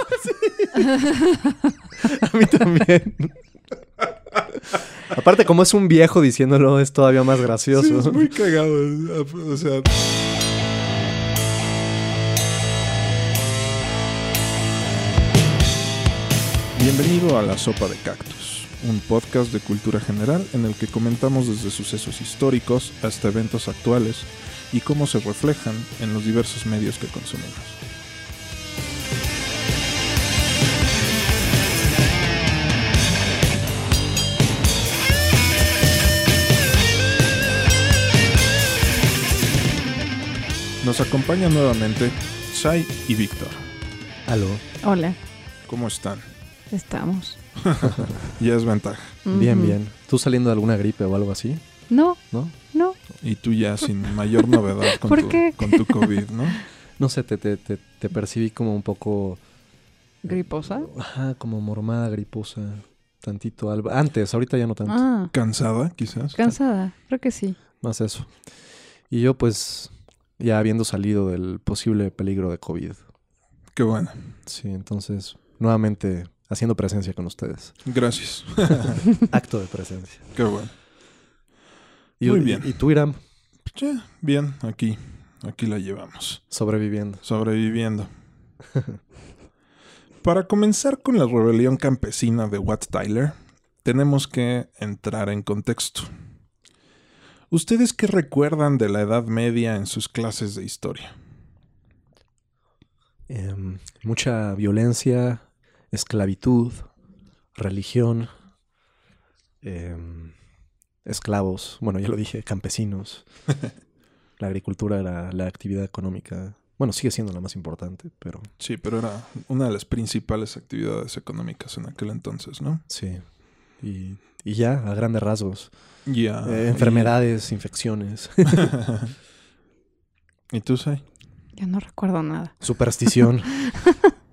A mí también. Aparte, como es un viejo diciéndolo, es todavía más gracioso. Sí, es muy cagado. O sea. Bienvenido a La Sopa de Cactus, un podcast de cultura general en el que comentamos desde sucesos históricos hasta eventos actuales y cómo se reflejan en los diversos medios que consumimos. Nos acompaña nuevamente Sai y Víctor. Aló. Hola, ¿Cómo están? estamos. Ya es ventaja. Bien, bien. ¿Tú saliendo de alguna gripe o algo así? No, ¿No? no. Y tú ya sin mayor novedad con, ¿Por tu, qué? con tu COVID, ¿no? No sé, te, te, te, te percibí como un poco... ¿Griposa? Ajá, como mormada, griposa. Tantito algo. Antes, ahorita ya no tanto. Ah, ¿Cansada, quizás? cansada. Creo que sí. Más eso. Y yo, pues, ya habiendo salido del posible peligro de COVID. Qué bueno. Sí, entonces, nuevamente haciendo presencia con ustedes. Gracias. Acto de presencia. Qué bueno. Y, Muy y- bien. Y, tú, Ya, bien, aquí. Aquí la llevamos. sobreviviendo. Sobreviviendo. Para comenzar con la rebelión campesina de Wat Tyler, tenemos que entrar en contexto. ¿Ustedes qué recuerdan de la Edad Media en sus clases de historia? Em, mucha violencia, esclavitud, religión, em, esclavos, bueno, ya lo dije, campesinos. la agricultura era la actividad económica. Bueno, sigue siendo la más importante, pero Sí, pero era una de las principales actividades económicas en aquel entonces, ¿no? sí. Y, y ya, a grandes rasgos. Ya. Eh, enfermedades, infecciones, ¿Y, ¿Y tú, Sai? Ya no recuerdo nada. superstición.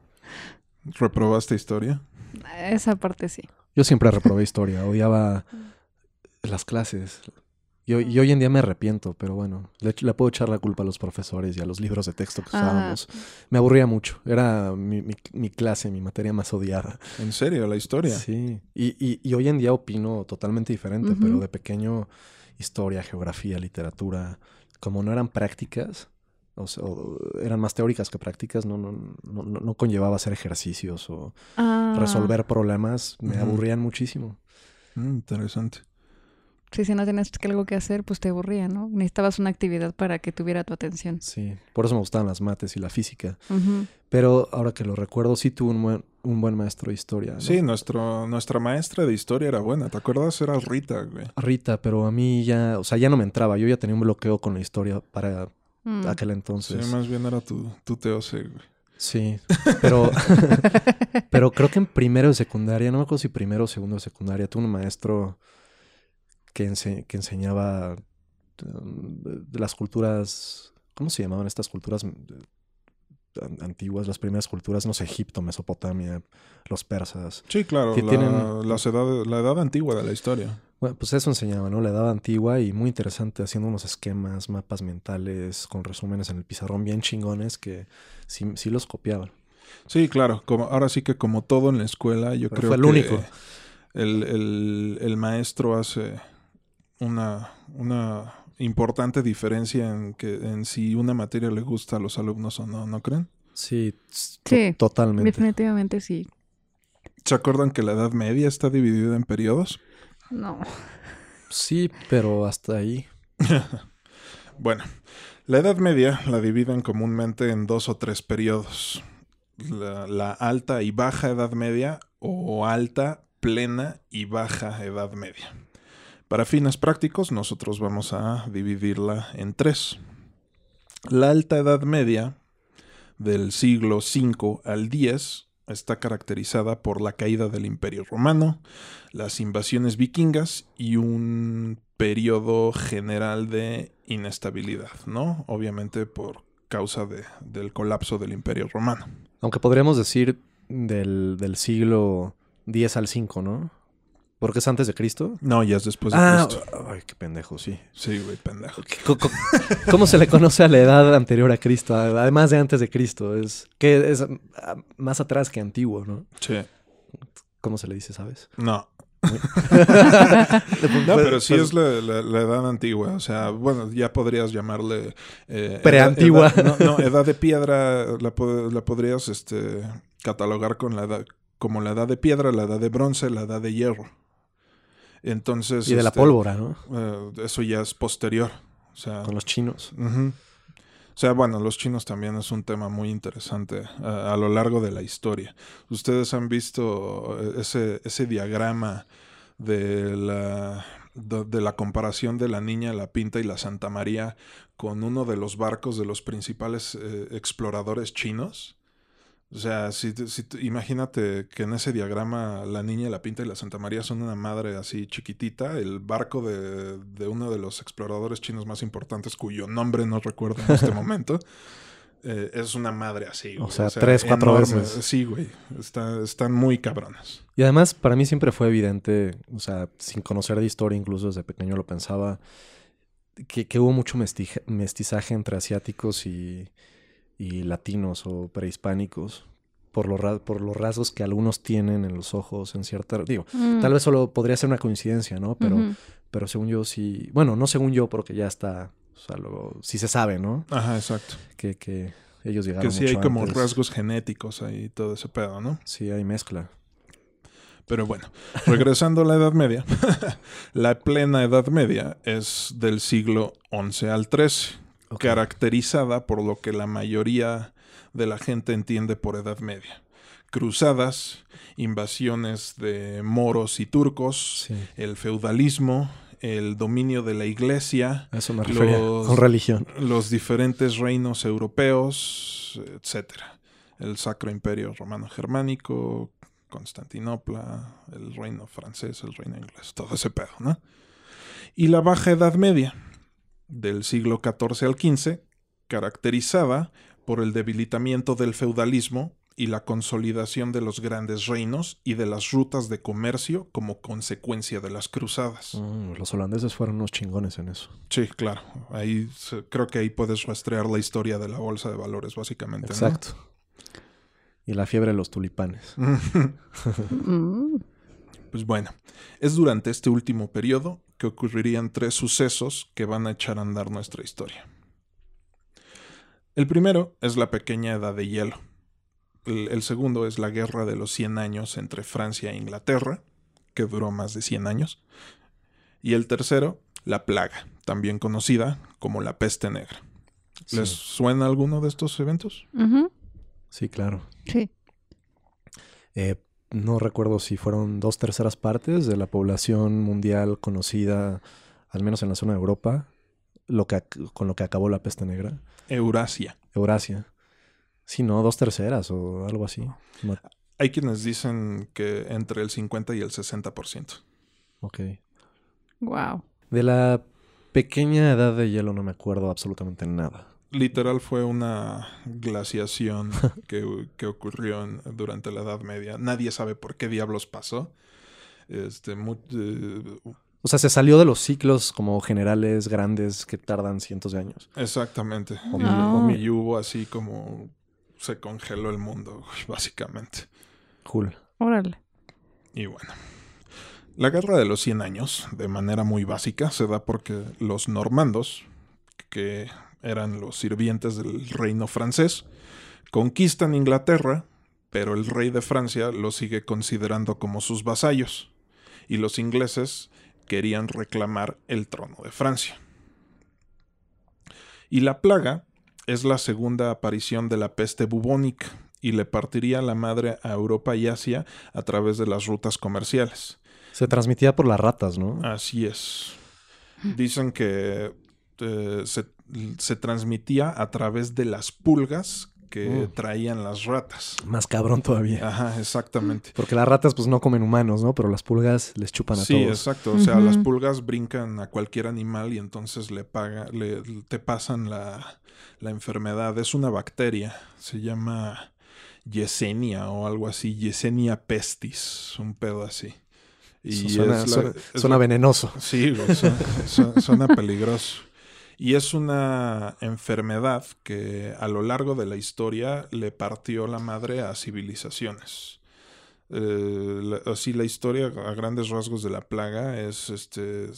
¿Reprobaste historia? Esa parte sí. Yo siempre reprobé historia, odiaba las clases. Y hoy, y hoy en día me arrepiento, pero bueno, le, le puedo echar la culpa a los profesores y a los libros de texto que usábamos. Me aburría mucho. Era mi, mi- mi clase, mi materia más odiada. ¿En serio? ¿La historia? Sí. Y, y- y hoy en día opino totalmente diferente, pero de pequeño, historia, geografía, literatura, como no eran prácticas, o sea, o eran más teóricas que prácticas, no, no, no, no- no conllevaba hacer ejercicios o Ah, resolver problemas, me aburrían muchísimo. Mm, interesante. Sí, si no tenías que algo que hacer, pues te aburría, ¿no? Necesitabas una actividad para que tuviera tu atención. Sí, por eso me gustaban las mates y la física. Pero ahora que lo recuerdo, sí tuve un buen, un buen maestro de historia. ¿no? Sí, nuestro, nuestra maestra de historia era buena. ¿Te acuerdas? Era Rita, güey. Rita, pero a mí ya, o sea, ya no me entraba. Yo ya tenía un bloqueo con la historia para Mm. aquel Sí, entonces. más bien era tu, tu TOC, güey. Sí, pero, pero creo que en primero de secundaria, no me acuerdo si primero o segundo de secundaria, tuve un maestro que, ense- que enseñaba um, de las culturas, ¿cómo se llamaban estas culturas mm, an- antiguas? Las primeras culturas, no sé, Egipto, Mesopotamia, los persas. Sí, claro. Que la, tienen- las edad- la edad antigua de la historia. Bueno, pues eso enseñaba, ¿no? La edad antigua y muy interesante, haciendo unos esquemas, mapas mentales, con resúmenes en el pizarrón bien chingones que sí, sí los copiaban. Sí, claro. Como, ahora sí que como todo en la escuela, yo Pero creo fue el que único. El, el- el maestro hace una, una importante diferencia en que en si una materia le gusta a los alumnos o no, ¿no creen? Sí, Sí, totalmente. Definitivamente sí. ¿Se acuerdan que la Edad Media está dividida en periodos? No. Sí, pero hasta ahí. Bueno, la Edad Media la dividen comúnmente en dos o tres periodos. La, la alta y baja Edad Media o alta, plena y baja Edad Media. Para fines prácticos, nosotros vamos a dividirla en tres. La alta Edad Media, del siglo V al X, está caracterizada por la caída del Imperio Romano, las invasiones vikingas y un periodo general de inestabilidad, ¿no? Obviamente por causa de- del colapso del Imperio Romano. Aunque podríamos decir del, del siglo X al 5, ¿no? ¿Porque es antes de Cristo? No, ya es después de Ah, Cristo. ay, qué pendejo, sí. Sí, güey, pendejo. ¿Cómo se le conoce a la edad anterior a Cristo? Además de antes de Cristo. Es que es ah, más atrás que antiguo, ¿no? Sí. ¿Cómo se le dice, sabes? No. Pues, No, pero sí es la, la- la edad antigua. O sea, bueno, ya podrías llamarle... eh, Preantigua. no, no, edad de piedra la, la podrías este, catalogar con la edad, como la edad de piedra, la edad de bronce, la edad de hierro. Entonces... Y de la este, pólvora, ¿no? eh, eso ya es posterior. O sea... Con los chinos. O sea, bueno, los chinos también es un tema muy interesante a, a lo largo de la historia. Ustedes han visto eh, ese, ese diagrama de la, de, de la comparación de la Niña, la Pinta y la Santa María con uno de los barcos de los principales eh, exploradores chinos. O sea, si, si te- imagínate que en ese diagrama la niña, la pinta y la Santa María son una madre así chiquitita. El barco de, de uno de los exploradores chinos más importantes, cuyo nombre no recuerdo en este momento, eh, es una madre así. güey. O sea, tres, cuatro enorme. veces. Sí, güey. Está- están muy cabronas. Y además, para mí siempre fue evidente, o sea, sin conocer de historia, incluso desde pequeño lo pensaba, que, que hubo mucho mestizaje entre asiáticos y, y latinos o prehispánicos. Por los, ra- por los rasgos que algunos tienen en los ojos, en cierta... Digo, Mm. tal vez solo podría ser una coincidencia, ¿no? Pero, pero según yo sí... Bueno, no según yo, porque ya está... O sea, luego sí se sabe, ¿no? Ajá, exacto. Que, que ellos llegaron Que sí hay como antes. rasgos genéticos ahí, todo ese pedo, ¿no? Sí, hay mezcla. Pero bueno, regresando a la Edad Media, la plena Edad Media es del siglo XI al XIII, Caracterizada por lo que la mayoría de la gente entiende por Edad Media. Cruzadas, invasiones de moros y turcos, Sí, el feudalismo, el dominio de la iglesia, eso me. Los- Con religión. los diferentes reinos europeos, etcétera. El Sacro Imperio Romano Germánico, Constantinopla, el reino francés, el reino inglés, todo ese pedo, ¿no? Y la Baja Edad Media, del siglo XIV al XV, caracterizada por el debilitamiento del feudalismo y la consolidación de los grandes reinos y de las rutas de comercio como consecuencia de las cruzadas. Mm, los holandeses fueron unos chingones en eso. Sí, claro. Ahí creo que ahí puedes rastrear la historia de la bolsa de valores, básicamente. ¿no? Exacto. Y la fiebre de los tulipanes. Mm. Pues bueno, es durante este último periodo que ocurrirían tres sucesos que van a echar a andar nuestra historia. El primero es la pequeña edad de hielo. El, el segundo es la guerra de los 100 años entre Francia e Inglaterra, que duró más de 100 años. Y el tercero, la plaga, también conocida como la peste negra. ¿Les suena alguno de estos eventos? Sí, claro. Sí. Eh, no recuerdo si fueron dos terceras partes de la población mundial conocida, al menos en la zona de Europa, lo que, con lo que acabó la peste negra. Eurasia. Eurasia. Sí, no, dos terceras o algo así. No- Hay quienes dicen que entre el 50 y el 60%. ok. Wow. De la pequeña edad de hielo no me acuerdo absolutamente nada. Literal fue una glaciación que, que ocurrió en- durante la Edad Media. Nadie sabe por qué diablos pasó. Este, eh, O sea, se salió de los ciclos como generales grandes que tardan cientos de años. exactamente. O Y- No. Y, hubo así como se congeló el mundo, básicamente. Cool. Órale. Y bueno. La guerra de los 100 años, de manera muy básica, se da porque los normandos, que eran los sirvientes del reino francés, conquistan Inglaterra, pero el rey de Francia los sigue considerando como sus vasallos, y los ingleses querían reclamar el trono de Francia. Y la plaga es la segunda aparición de la peste bubónica, y le partiría la madre a Europa y Asia a través de las rutas comerciales. Se transmitía por las ratas, ¿no? Así es. Dicen que eh, se, se transmitía a través de las pulgas que Mm. traían las ratas. Más cabrón todavía. Ajá, exactamente. Porque las ratas pues no comen humanos, ¿no? Pero las pulgas les chupan a Sí, todos. exacto. O sea, las pulgas brincan a cualquier animal y entonces le paga, le, te pasan la, la enfermedad. Es una bacteria. Se llama Yesenia o algo así. Yesenia pestis. Un pedo así. Y suena, es la- suena- es suena la- venenoso. Sí, suena- suena peligroso. Y es una enfermedad que a lo largo de la historia le partió la madre a civilizaciones. Eh, así la historia a grandes rasgos de la plaga es este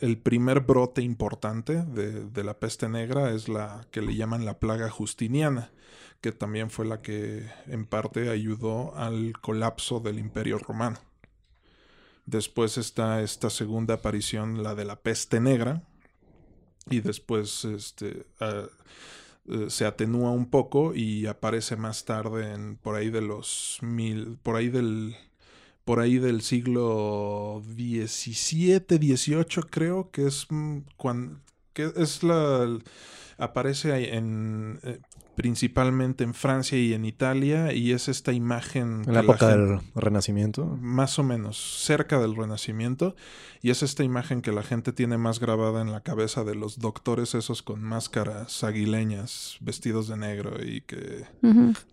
el primer brote importante de, de la peste negra es la que le llaman la plaga justiniana que también fue la que en parte ayudó al colapso del imperio romano Después está esta segunda aparición, la de la peste negra. Y después este, ah, eh, se atenúa un poco y aparece más tarde en por ahí de los mil. por ahí del. por ahí del siglo XVII, XVIII, creo, que es cuando. que es la. Aparece ahí en. eh, principalmente en Francia y en Italia, y es esta imagen... En la época gente- del Renacimiento. más o menos cerca del Renacimiento y es esta imagen que la gente tiene más grabada en la cabeza de los doctores esos con máscaras aguileñas vestidos de negro y que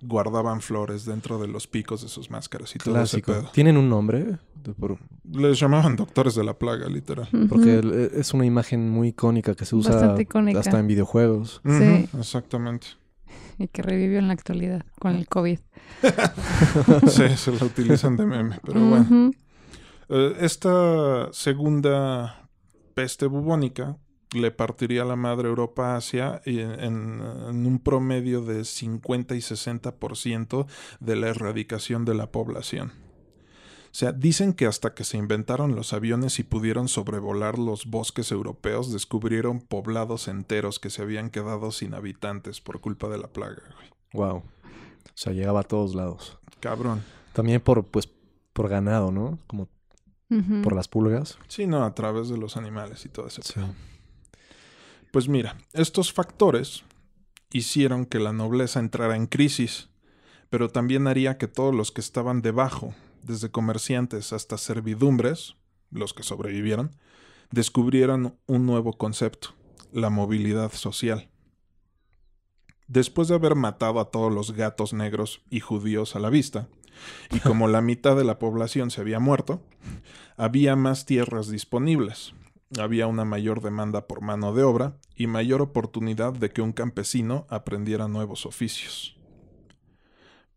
guardaban flores dentro de los picos de sus máscaras y todo ese Clásico. pedo. ¿Tienen un nombre? Por- Les llamaban doctores de la plaga, literal. porque el- es una imagen muy icónica que se usa hasta en videojuegos. Sí. Exactamente. Y que revivió en la actualidad con el COVID. Sí, se lo utilizan de meme, pero bueno. Eh, esta segunda peste bubónica le partiría la madre Europa a Asia y en un promedio de 50 y 60% de la erradicación de la población. O sea, dicen que hasta que se inventaron los aviones y pudieron sobrevolar los bosques europeos, descubrieron poblados enteros que se habían quedado sin habitantes por culpa de la plaga. güey. Wow. O sea, llegaba a todos lados. Cabrón. También por, pues, por ganado, ¿no? Como por las pulgas. Sí, no, a través de los animales y todo eso. Sí. Pues mira, estos factores hicieron que la nobleza entrara en crisis, pero también haría que todos los que estaban debajo, desde comerciantes hasta servidumbres, los que sobrevivieron, descubrieran un nuevo concepto, la movilidad social. Después de haber matado a todos los gatos negros y judíos a la vista, y como la mitad de la población se había muerto, había más tierras disponibles, había una mayor demanda por mano de obra y mayor oportunidad de que un campesino aprendiera nuevos oficios.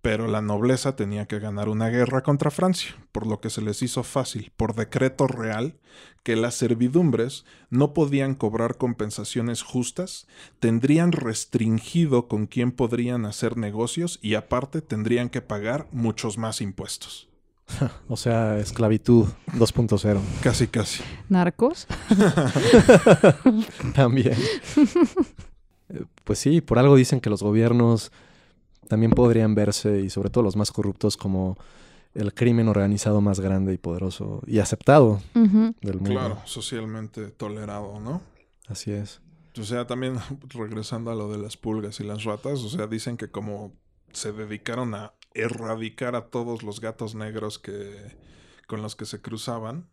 Pero la nobleza tenía que ganar una guerra contra Francia, por lo que se les hizo fácil, por decreto real, que las servidumbres no podían cobrar compensaciones justas, tendrían restringido con quién podrían hacer negocios y aparte tendrían que pagar muchos más impuestos. O sea, esclavitud 2.0 Casi, casi. ¿Narcos? también. Eh, pues sí, por algo dicen que los gobiernos también podrían verse, y sobre todo los más corruptos, como el crimen organizado más grande y poderoso y aceptado del mundo. Claro, socialmente tolerado, ¿no? Así es. O sea, también regresando a lo de las pulgas y las ratas, o sea, dicen que como se dedicaron a erradicar a todos los gatos negros que con los que se cruzaban,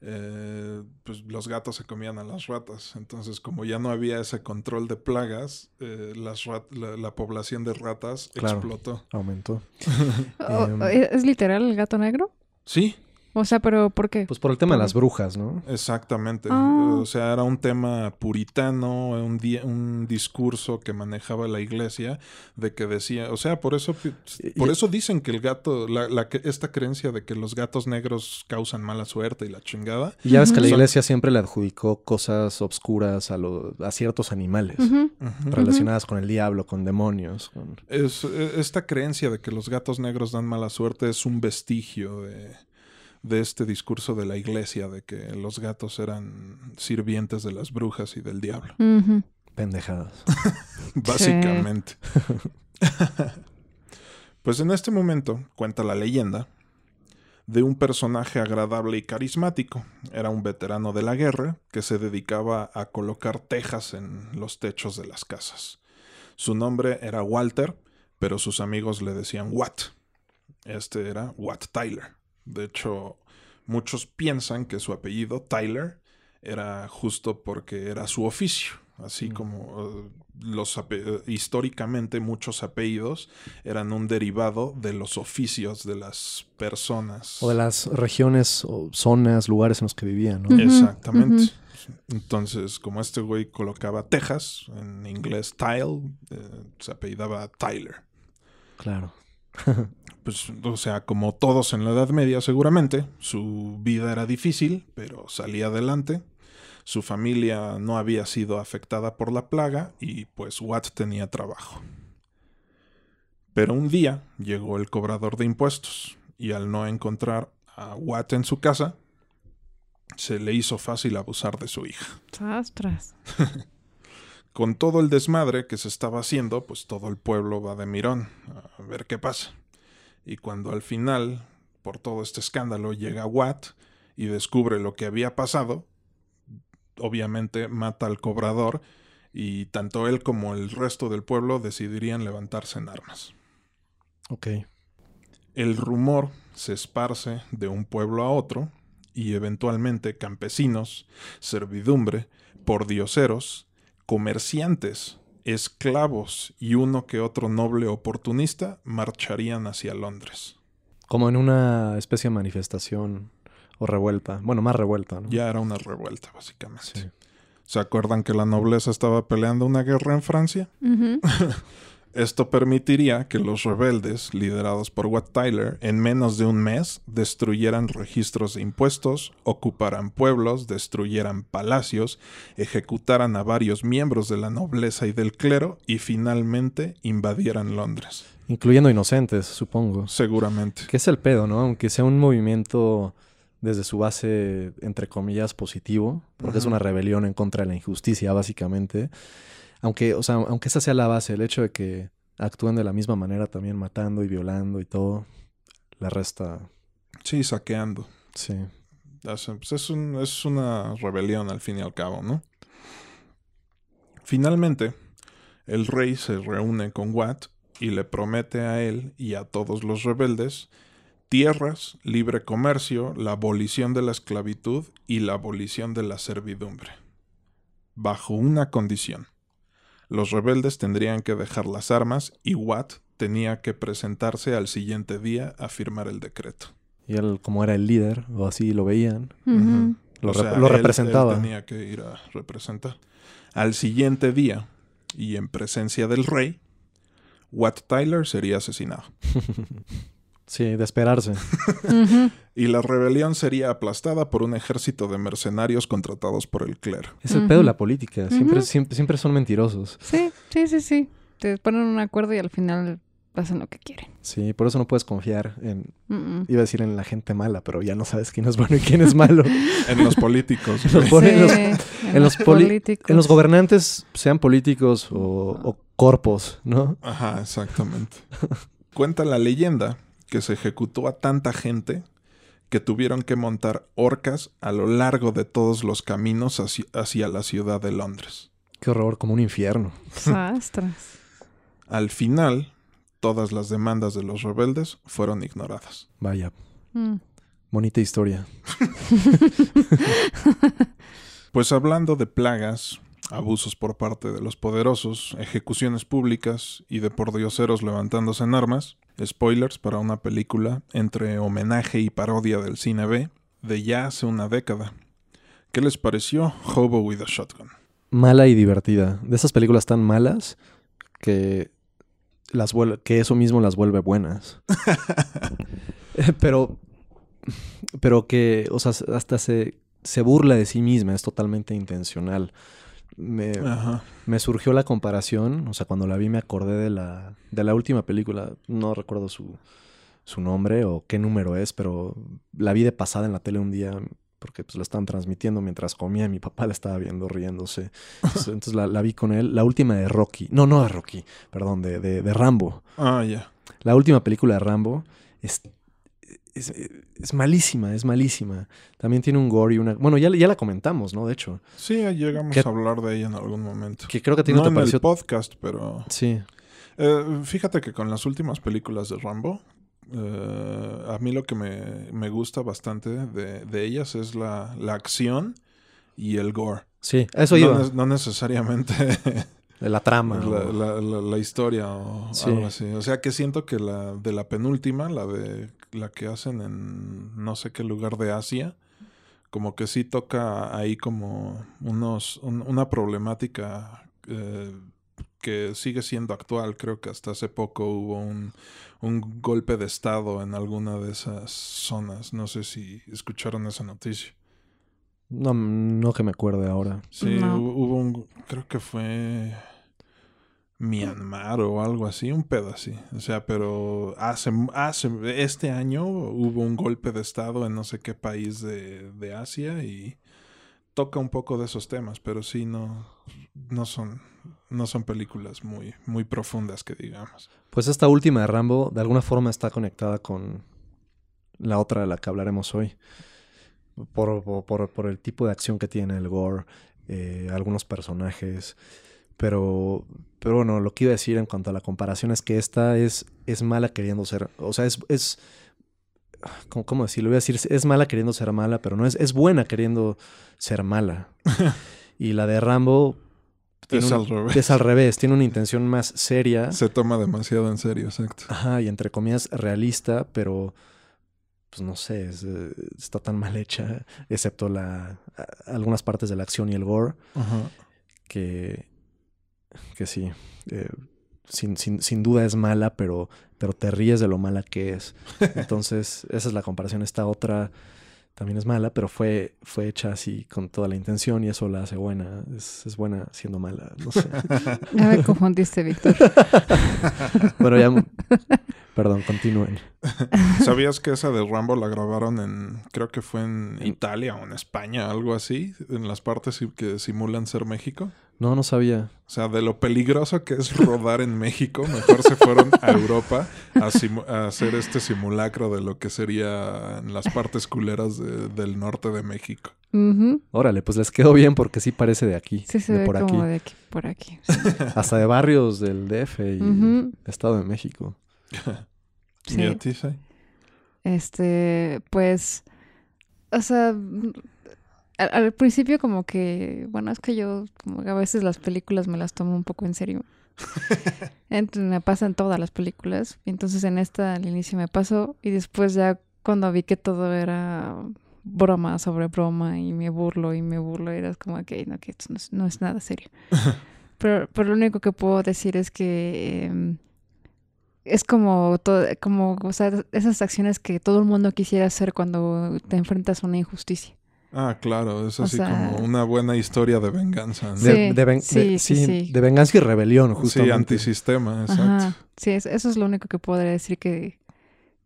eh, pues los gatos se comían a las ratas. Entonces, como ya no había ese control de plagas, eh, las rat- la, la población de ratas Claro. explotó. Aumentó. Em. ¿Es es literal el gato negro? Sí, O sea, pero ¿por qué? Pues por el tema de las brujas, ¿no? Exactamente. Ah. O sea, era un tema puritano, un, di- un discurso que manejaba la iglesia de que decía, o sea, por eso, por eso dicen que el gato, la, la que- esta creencia de que los gatos negros causan mala suerte y la chingada. Y ya ves que la iglesia siempre le adjudicó cosas obscuras a, lo- a ciertos animales relacionadas con el diablo, con demonios. con- Es, eh, esta creencia de que los gatos negros dan mala suerte es un vestigio de, de este discurso de la iglesia de que los gatos eran sirvientes de las brujas y del diablo. Ujú. pendejadas. Básicamente. pues en este momento, cuenta la leyenda, de un personaje agradable y carismático. Era un veterano de la guerra que se dedicaba a colocar tejas en los techos de las casas. Su nombre era Walter, pero sus amigos le decían Watt. Este era Watt Tyler. De hecho, muchos piensan que su apellido, Tyler, era justo porque era su oficio. así Mm. como eh, los ape- eh, históricamente muchos apellidos eran un derivado de los oficios de las personas. O de las regiones o zonas, lugares en los que vivían, ¿no? Exactamente. Entonces, como este güey colocaba Texas, en inglés Tile, eh, se apellidaba Tyler. Claro. Pues, o sea, como todos en la Edad Media seguramente, su vida era difícil, pero salía adelante. Su familia no había sido afectada por la plaga y pues Watt tenía trabajo. Pero un día llegó el cobrador de impuestos y al no encontrar a Watt en su casa, se le hizo fácil abusar de su hija. Ostras. Con todo el desmadre que se estaba haciendo, pues todo el pueblo va de mirón a ver qué pasa. Y cuando al final, por todo este escándalo, llega Watt y descubre lo que había pasado, obviamente mata al cobrador y tanto él como el resto del pueblo decidirían levantarse en armas. Ok. El rumor se esparce de un pueblo a otro y eventualmente campesinos, servidumbre, pordioseros, comerciantes, esclavos y uno que otro noble oportunista marcharían hacia Londres. Como en una especie de manifestación o revuelta. Bueno, más revuelta, ¿no? Ya era una revuelta, básicamente. Sí. ¿Se acuerdan que la nobleza estaba peleando una guerra en Francia? Esto permitiría que los rebeldes, liderados por Wat Tyler, en menos de un mes destruyeran registros de impuestos, ocuparan pueblos, destruyeran palacios, ejecutaran a varios miembros de la nobleza y del clero y finalmente invadieran Londres. Incluyendo inocentes, supongo. Seguramente. Que es el pedo, ¿no? Aunque sea un movimiento desde su base, entre comillas, positivo, porque es una rebelión en contra de la injusticia, básicamente. Aunque, o sea, aunque esa sea la base, el hecho de que actúen de la misma manera también matando y violando y todo, la resta, Sí, saqueando. sí. Pues es, un- es una rebelión al fin y al cabo, ¿no? Finalmente, el rey se reúne con Watt y le promete a él y a todos los rebeldes tierras, libre comercio, la abolición de la esclavitud y la abolición de la servidumbre. Bajo una condición. Los rebeldes tendrían que dejar las armas y Watt tenía que presentarse al siguiente día a firmar el decreto. Y él, como era el líder, o así lo veían, lo, O sea, lo él- representaba. él tenía que ir a representar. Al siguiente día, y en presencia del rey, Wat Tyler sería asesinado. Sí, de esperarse. Y la rebelión sería aplastada por un ejército de mercenarios contratados por el clero. Es el pedo de la política. Siempre, Ujú. siempre, siempre son mentirosos. Sí, sí, sí, sí. Te ponen un acuerdo y al final hacen lo que quieren. Sí, por eso no puedes confiar en, Mm, mm. iba a decir en la gente mala, pero ya no sabes quién es bueno y quién es malo. En los políticos. Los güey. pol- en los- Sí, en los políticos. En los gobernantes, sean políticos o, o corpos, ¿no? Ajá, exactamente. Cuenta la leyenda que se ejecutó a tanta gente que tuvieron que montar orcas a lo largo de todos los caminos hacia, hacia la ciudad de Londres. Qué horror, como un infierno. Sastras. Al final, todas las demandas de los rebeldes fueron ignoradas. Vaya, Mm. bonita historia. Pues hablando de plagas, abusos por parte de los poderosos, ejecuciones públicas y de pordioseros levantándose en armas, spoilers para una película entre homenaje y parodia del cine B de ya hace una década. ¿Qué les pareció Hobo with a Shotgun? Mala y divertida. De esas películas tan malas que las que eso mismo las vuelve buenas. pero pero que, o sea, hasta se, se burla de sí misma, es totalmente intencional. Me, me surgió la comparación, o sea, cuando la vi me acordé de la, de la última película, no recuerdo su, su nombre o qué número es, pero la vi de pasada en la tele un día porque pues la estaban transmitiendo mientras comía y mi papá la estaba viendo riéndose. Entonces, entonces la, la vi con él. La última de Rocky, no, no de Rocky, perdón, de, de, de Rambo. Ah, ya. La última película de Rambo es, es, es malísima, es malísima. También tiene un gore y una... Bueno, ya, ya la comentamos, ¿no? De hecho, Sí, llegamos ¿Qué- a hablar de ella en algún momento. que creo que a ti no, no te en pareció... el podcast, pero... Sí, Eh, fíjate que con las últimas películas de Rambo, eh, a mí lo que me, me gusta bastante de, de ellas es la, la acción y el gore. Sí, eso iba. no necesariamente la trama. la, o- la- la- la historia o Sí. algo así. O sea que siento que la de la penúltima, la de la que hacen en no sé qué lugar de Asia, como que sí toca ahí como unos un- una problemática eh, que sigue siendo actual. Creo que hasta hace poco hubo un, un golpe de estado en alguna de esas zonas. No sé si escucharon esa noticia. No, no que me acuerde ahora. Sí, No. hu- hubo un, creo que fue Myanmar o algo así, un pedo así. O sea, pero hace, hace, este año hubo un golpe de estado en no sé qué país de, de Asia y toca un poco de esos temas, pero sí no, no son, no son películas muy, muy profundas que digamos. Pues esta última de Rambo de alguna forma está conectada con la otra de la que hablaremos hoy. Por, por, por- el tipo de acción que tiene el gore, eh, algunos personajes. Pero, pero bueno, lo que iba a decir en cuanto a la comparación es que esta es, es mala queriendo ser. O sea, es. es ¿cómo, cómo decirlo? Iba a decir, es mala queriendo ser mala, pero no es, es buena queriendo ser mala. y la de Rambo. Es un- al revés. es al revés, tiene una intención más seria. Se toma demasiado en serio, exacto. Ajá, y entre comillas realista, pero pues no sé, es, eh, está tan mal hecha, excepto la a- algunas partes de la acción y el gore, Ajá. que, que sí, eh, sin, sin, sin duda es mala, pero, pero te ríes de lo mala que es. Entonces, esa es la comparación. Esta otra también es mala, pero fue, fue hecha así con toda la intención y eso la hace buena. Es, es buena siendo mala, no sé. Ya me confundiste, Víctor. bueno, ya... Perdón, continúen. ¿Sabías que esa de Rambo la grabaron en, creo que fue en Italia o en España, algo así, en las partes que simulan ser México? No, no sabía. O sea, de lo peligroso que es rodar en México, mejor se fueron a Europa a, hacer este simulacro de lo que sería en las partes culeras de- del norte de México. Ujú. Órale, pues les quedó bien porque sí parece de aquí. Sí se de ve por como aquí. de aquí por aquí. Hasta de barrios del DF y. Estado de México. ¿Y a Sí. ti, Sai? Este, pues, o sea, al, al principio como que, bueno, es que yo como que a veces las películas me las tomo un poco en serio. Entonces me pasan todas las películas. Y entonces en esta al inicio me pasó y después ya cuando vi que todo era broma sobre broma y me burlo y me burlo, era como que no, que esto no es, no es nada serio. pero, pero lo único que puedo decir es que em, es como todo, como, o sea, esas acciones que todo el mundo quisiera hacer cuando te enfrentas a una injusticia. Ah, claro, es O así sea- como una buena historia de venganza. ¿no? Sí, De, de ven- sí, de- sí, sí, sí. de venganza y rebelión, Sí, justamente. antisistema, exacto. Ajá. Sí, es- eso es lo único que podría decir que,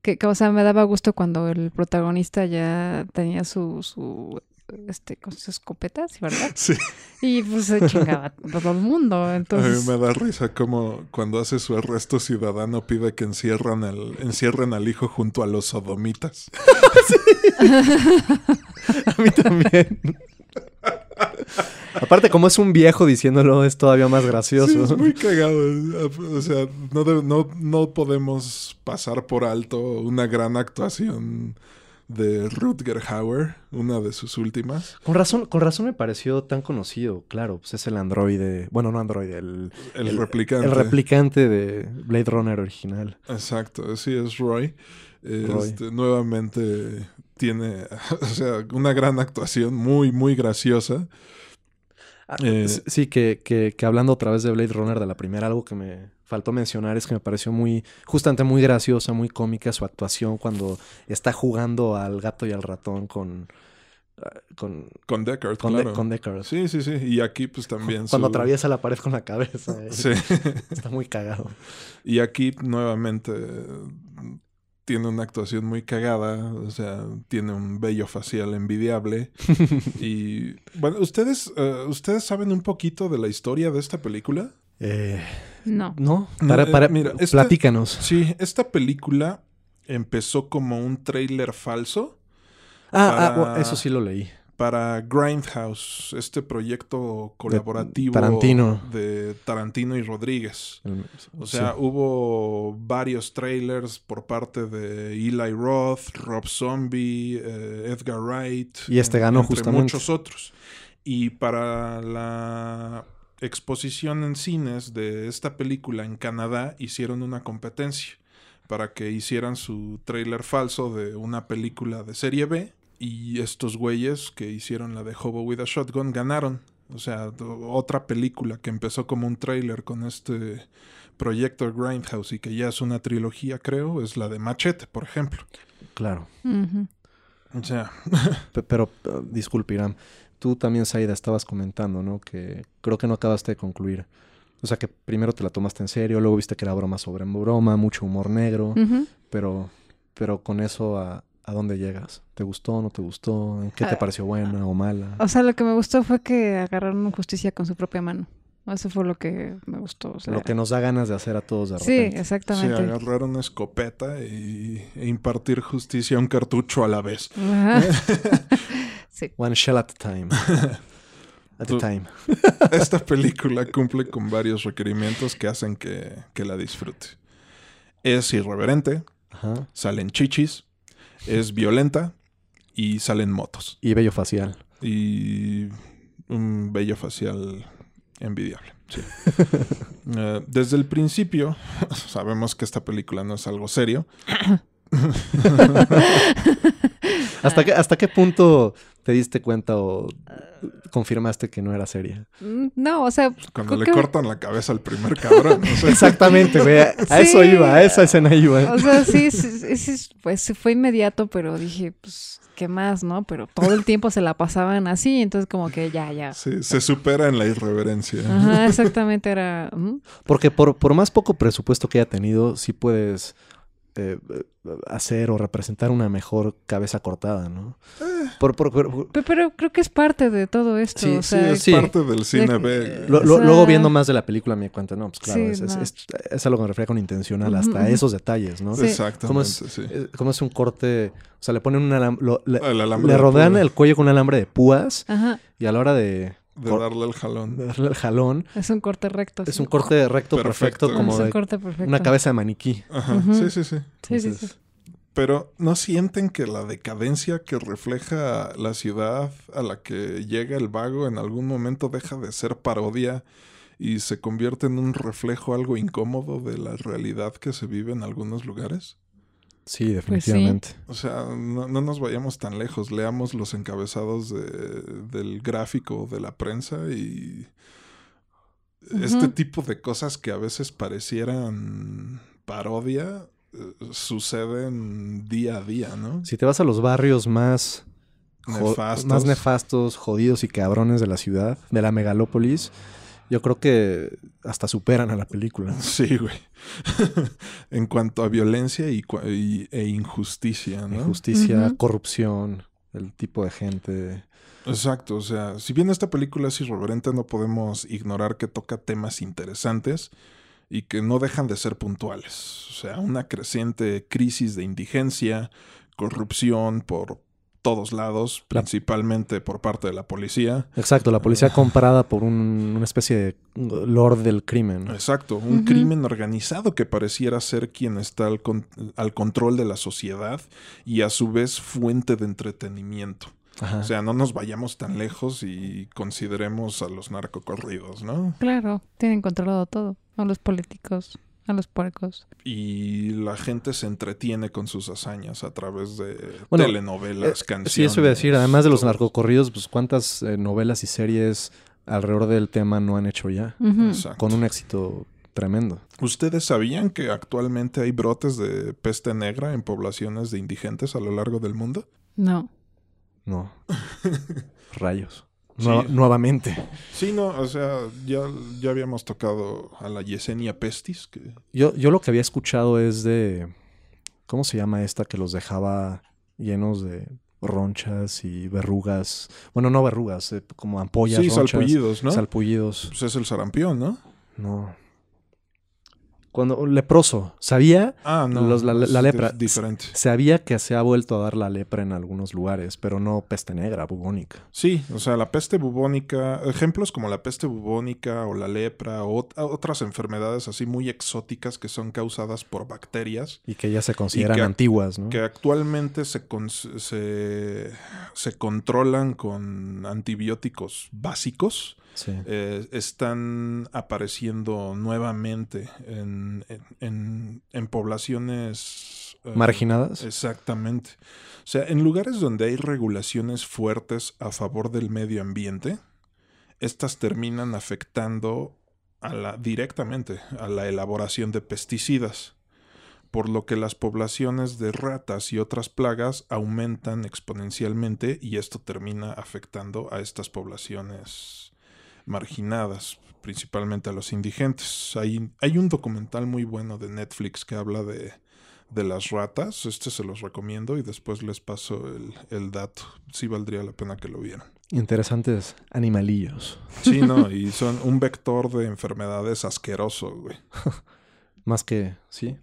que, que, o sea, me daba gusto cuando el protagonista ya tenía su, su este, con sus escopetas, ¿verdad? Sí, Y pues se chingaba todo el mundo. a mí Entonces, me da risa como cuando hace su arresto ciudadano pide que encierran el, encierren al hijo junto a los sodomitas. A mí también. Aparte, como es un viejo diciéndolo, es todavía más gracioso. Sí, es muy cagado. O sea, no, de- no, no podemos pasar por alto una gran actuación de Rutger Hauer, una de sus últimas. Con razón, con razón me pareció tan conocido. Claro, pues es el androide. Bueno, no androide, el, El, El- replicante. el replicante de Blade Runner original. Exacto, sí, es Roy. Roy. Este, nuevamente tiene, o sea, una gran actuación, muy, muy graciosa. Eh, Sí, que, que, que hablando otra vez de Blade Runner de la primera, algo que me faltó mencionar es que me pareció muy, justamente muy graciosa, muy cómica su actuación cuando está jugando al gato y al ratón con, ah, con, Con Deckard, con, De- claro. con Deckard. Sí, sí, sí. Y aquí, pues también. Cuando su- atraviesa la pared con la cabeza. eh. Sí. Está muy cagado. Y aquí nuevamente tiene una actuación muy cagada, o sea, tiene un vello facial envidiable. y bueno, ¿ustedes, eh, ¿ustedes saben un poquito de la historia de esta película? Eh, no. no, para, eh, para, mira, esta- platícanos. Sí, esta película empezó como un tráiler falso Ah, ah, para- bueno, eso sí lo leí. Para Grindhouse, este proyecto colaborativo Tarantino. de Tarantino y Rodríguez. O sea, sí. hubo varios trailers por parte de Eli Roth, Rob Zombie, eh, Edgar Wright. Y este ganó entre justamente. muchos otros. Y para la exposición en cines de esta película en Canadá hicieron una competencia para que hicieran su trailer falso de una película de serie B y estos güeyes que hicieron la de Hobo with a Shotgun ganaron. O sea, otra película que empezó como un trailer con este proyecto Grindhouse y que ya es una trilogía, creo, es la de Machete, por ejemplo. Claro. O sea. pero, uh, disculpe, Irán. Tú también, Saida, estabas comentando, ¿no? Que creo que no acabaste de concluir. O sea, que primero te la tomaste en serio, luego viste que era broma sobre broma, mucho humor negro, pero, pero con eso a, ¿A dónde llegas? ¿Te gustó, o no te gustó? ¿Qué te ah, pareció buena o mala? O sea, lo que me gustó fue que agarraron justicia con su propia mano. Eso fue lo que me gustó. lo que nos da ganas de hacer a todos de repente. Sí, exactamente. Sí, agarrar una escopeta y, e impartir justicia a un cartucho a la vez. sí. One shell at a time. At a time. esta película cumple con varios requerimientos que hacen que, que la disfrute. Es irreverente, Ajá. salen chichis, es violenta y salen motos. Y bello facial. Y un bello facial envidiable. Sí. Eh, desde el principio, sabemos que esta película no es algo serio. ¿Hasta, qué, ¿Hasta qué punto te diste cuenta o confirmaste que no era seria? Mm, no, o sea... Cuando le cortan la cabeza al primer cabrón. Exactamente, güey. A eso iba, a esa escena iba. O sea, sí, sí, pues fue inmediato, pero dije, pues, ¿qué más, no? Pero todo el tiempo se la pasaban así, entonces como que ya, ya. Sí, se supera en la irreverencia. Ajá, exactamente, era... Porque por, por más poco presupuesto que haya tenido, sí puedes este, hacer o representar una mejor cabeza cortada, ¿no? Eh. pero, creo que es parte de todo esto. Sí, sí es parte del cine B. luego viendo más de la película me cuenta, no, pues claro, es, algo que me refiero con intencional, hasta esos detalles, ¿no? Exactamente, como es, eh, como es un corte, o sea, le ponen un alambre, le, rodean el cuello con un alambre de púas y a la hora de de darle el jalón. De darle el jalón. Es un corte recto. Es un corte recto perfecto, como de una cabeza de maniquí. Ajá. sí, sí, sí. Sí, sí, sí. Pero ¿no sienten que la decadencia que refleja la ciudad a la que llega el vago en algún momento deja de ser parodia y se convierte en un reflejo algo incómodo de la realidad que se vive en algunos lugares? Sí, pues definitivamente. O sea, no, nos vayamos tan lejos. Leamos los encabezados de, del gráfico de la prensa y este tipo de cosas que a veces parecieran parodia eh, suceden día a día, ¿no? Si te vas a los barrios más nefastos. más nefastos, jodidos y cabrones de la ciudad, de la megalópolis, yo creo que hasta superan a la película. Sí, güey. en cuanto a violencia y, e injusticia, ¿no? Injusticia, corrupción, el tipo de gente. Exacto, o sea, si bien esta película es irreverente, no podemos ignorar que toca temas interesantes y que no dejan de ser puntuales. O sea, una creciente crisis de indigencia, corrupción por todos lados, principalmente por parte de la policía. Exacto, la policía comprada por una especie de lord del crimen. Exacto, un crimen organizado que pareciera ser quien está al, al, control de la sociedad y a su vez fuente de entretenimiento. O sea, no nos vayamos tan lejos y consideremos a los narcocorridos, ¿no? Claro, tienen controlado todo, a los políticos a los puercos. Y la gente se entretiene con sus hazañas a través de telenovelas, canciones. Eh, sí, eso iba a decir. Además de los narcocorridos, pues cuántas eh, novelas y series alrededor del tema no han hecho ya. Con un éxito tremendo. ¿Ustedes sabían que actualmente hay brotes de peste negra en poblaciones de indigentes a lo largo del mundo? No. No. Rayos nuevamente. Sí, no, o sea, ya, ya habíamos tocado a la Yesenia pestis. Que... Yo, yo lo que había escuchado es de. ¿Cómo se llama esta que los dejaba llenos de ronchas y verrugas? Bueno, no verrugas, eh, como ampollas. Sí, salpullidos, ¿no? Salpullidos. Pues es el sarampión, ¿no? No. Cuando leproso, sabía, Ah, no. Los- la- la lepra. dif- diferente. sabía que se ha vuelto a dar la lepra en algunos lugares, pero no peste negra, bubónica. Sí, o sea, la peste bubónica, ejemplos como la peste bubónica o la lepra o ot- otras enfermedades así muy exóticas que son causadas por bacterias, Y que ya se consideran que- antiguas, ¿no? que actualmente se, cons- se, se controlan con antibióticos básicos, Sí. eh, están apareciendo nuevamente en, en- en- en poblaciones... eh, Marginadas. Exactamente. O sea, en lugares donde hay regulaciones fuertes a favor del medio ambiente, estas terminan afectando a la, directamente a la elaboración de pesticidas, por lo que las poblaciones de ratas y otras plagas aumentan exponencialmente y esto termina afectando a estas poblaciones marginadas, principalmente a los indigentes. Hay, hay un documental muy bueno de Netflix que habla de, de las ratas, este se los recomiendo y después les paso el, el dato. Sí valdría la pena que lo vieran. Interesantes animalillos. Sí, no, y son un vector de enfermedades asqueroso, güey. Más que, sí.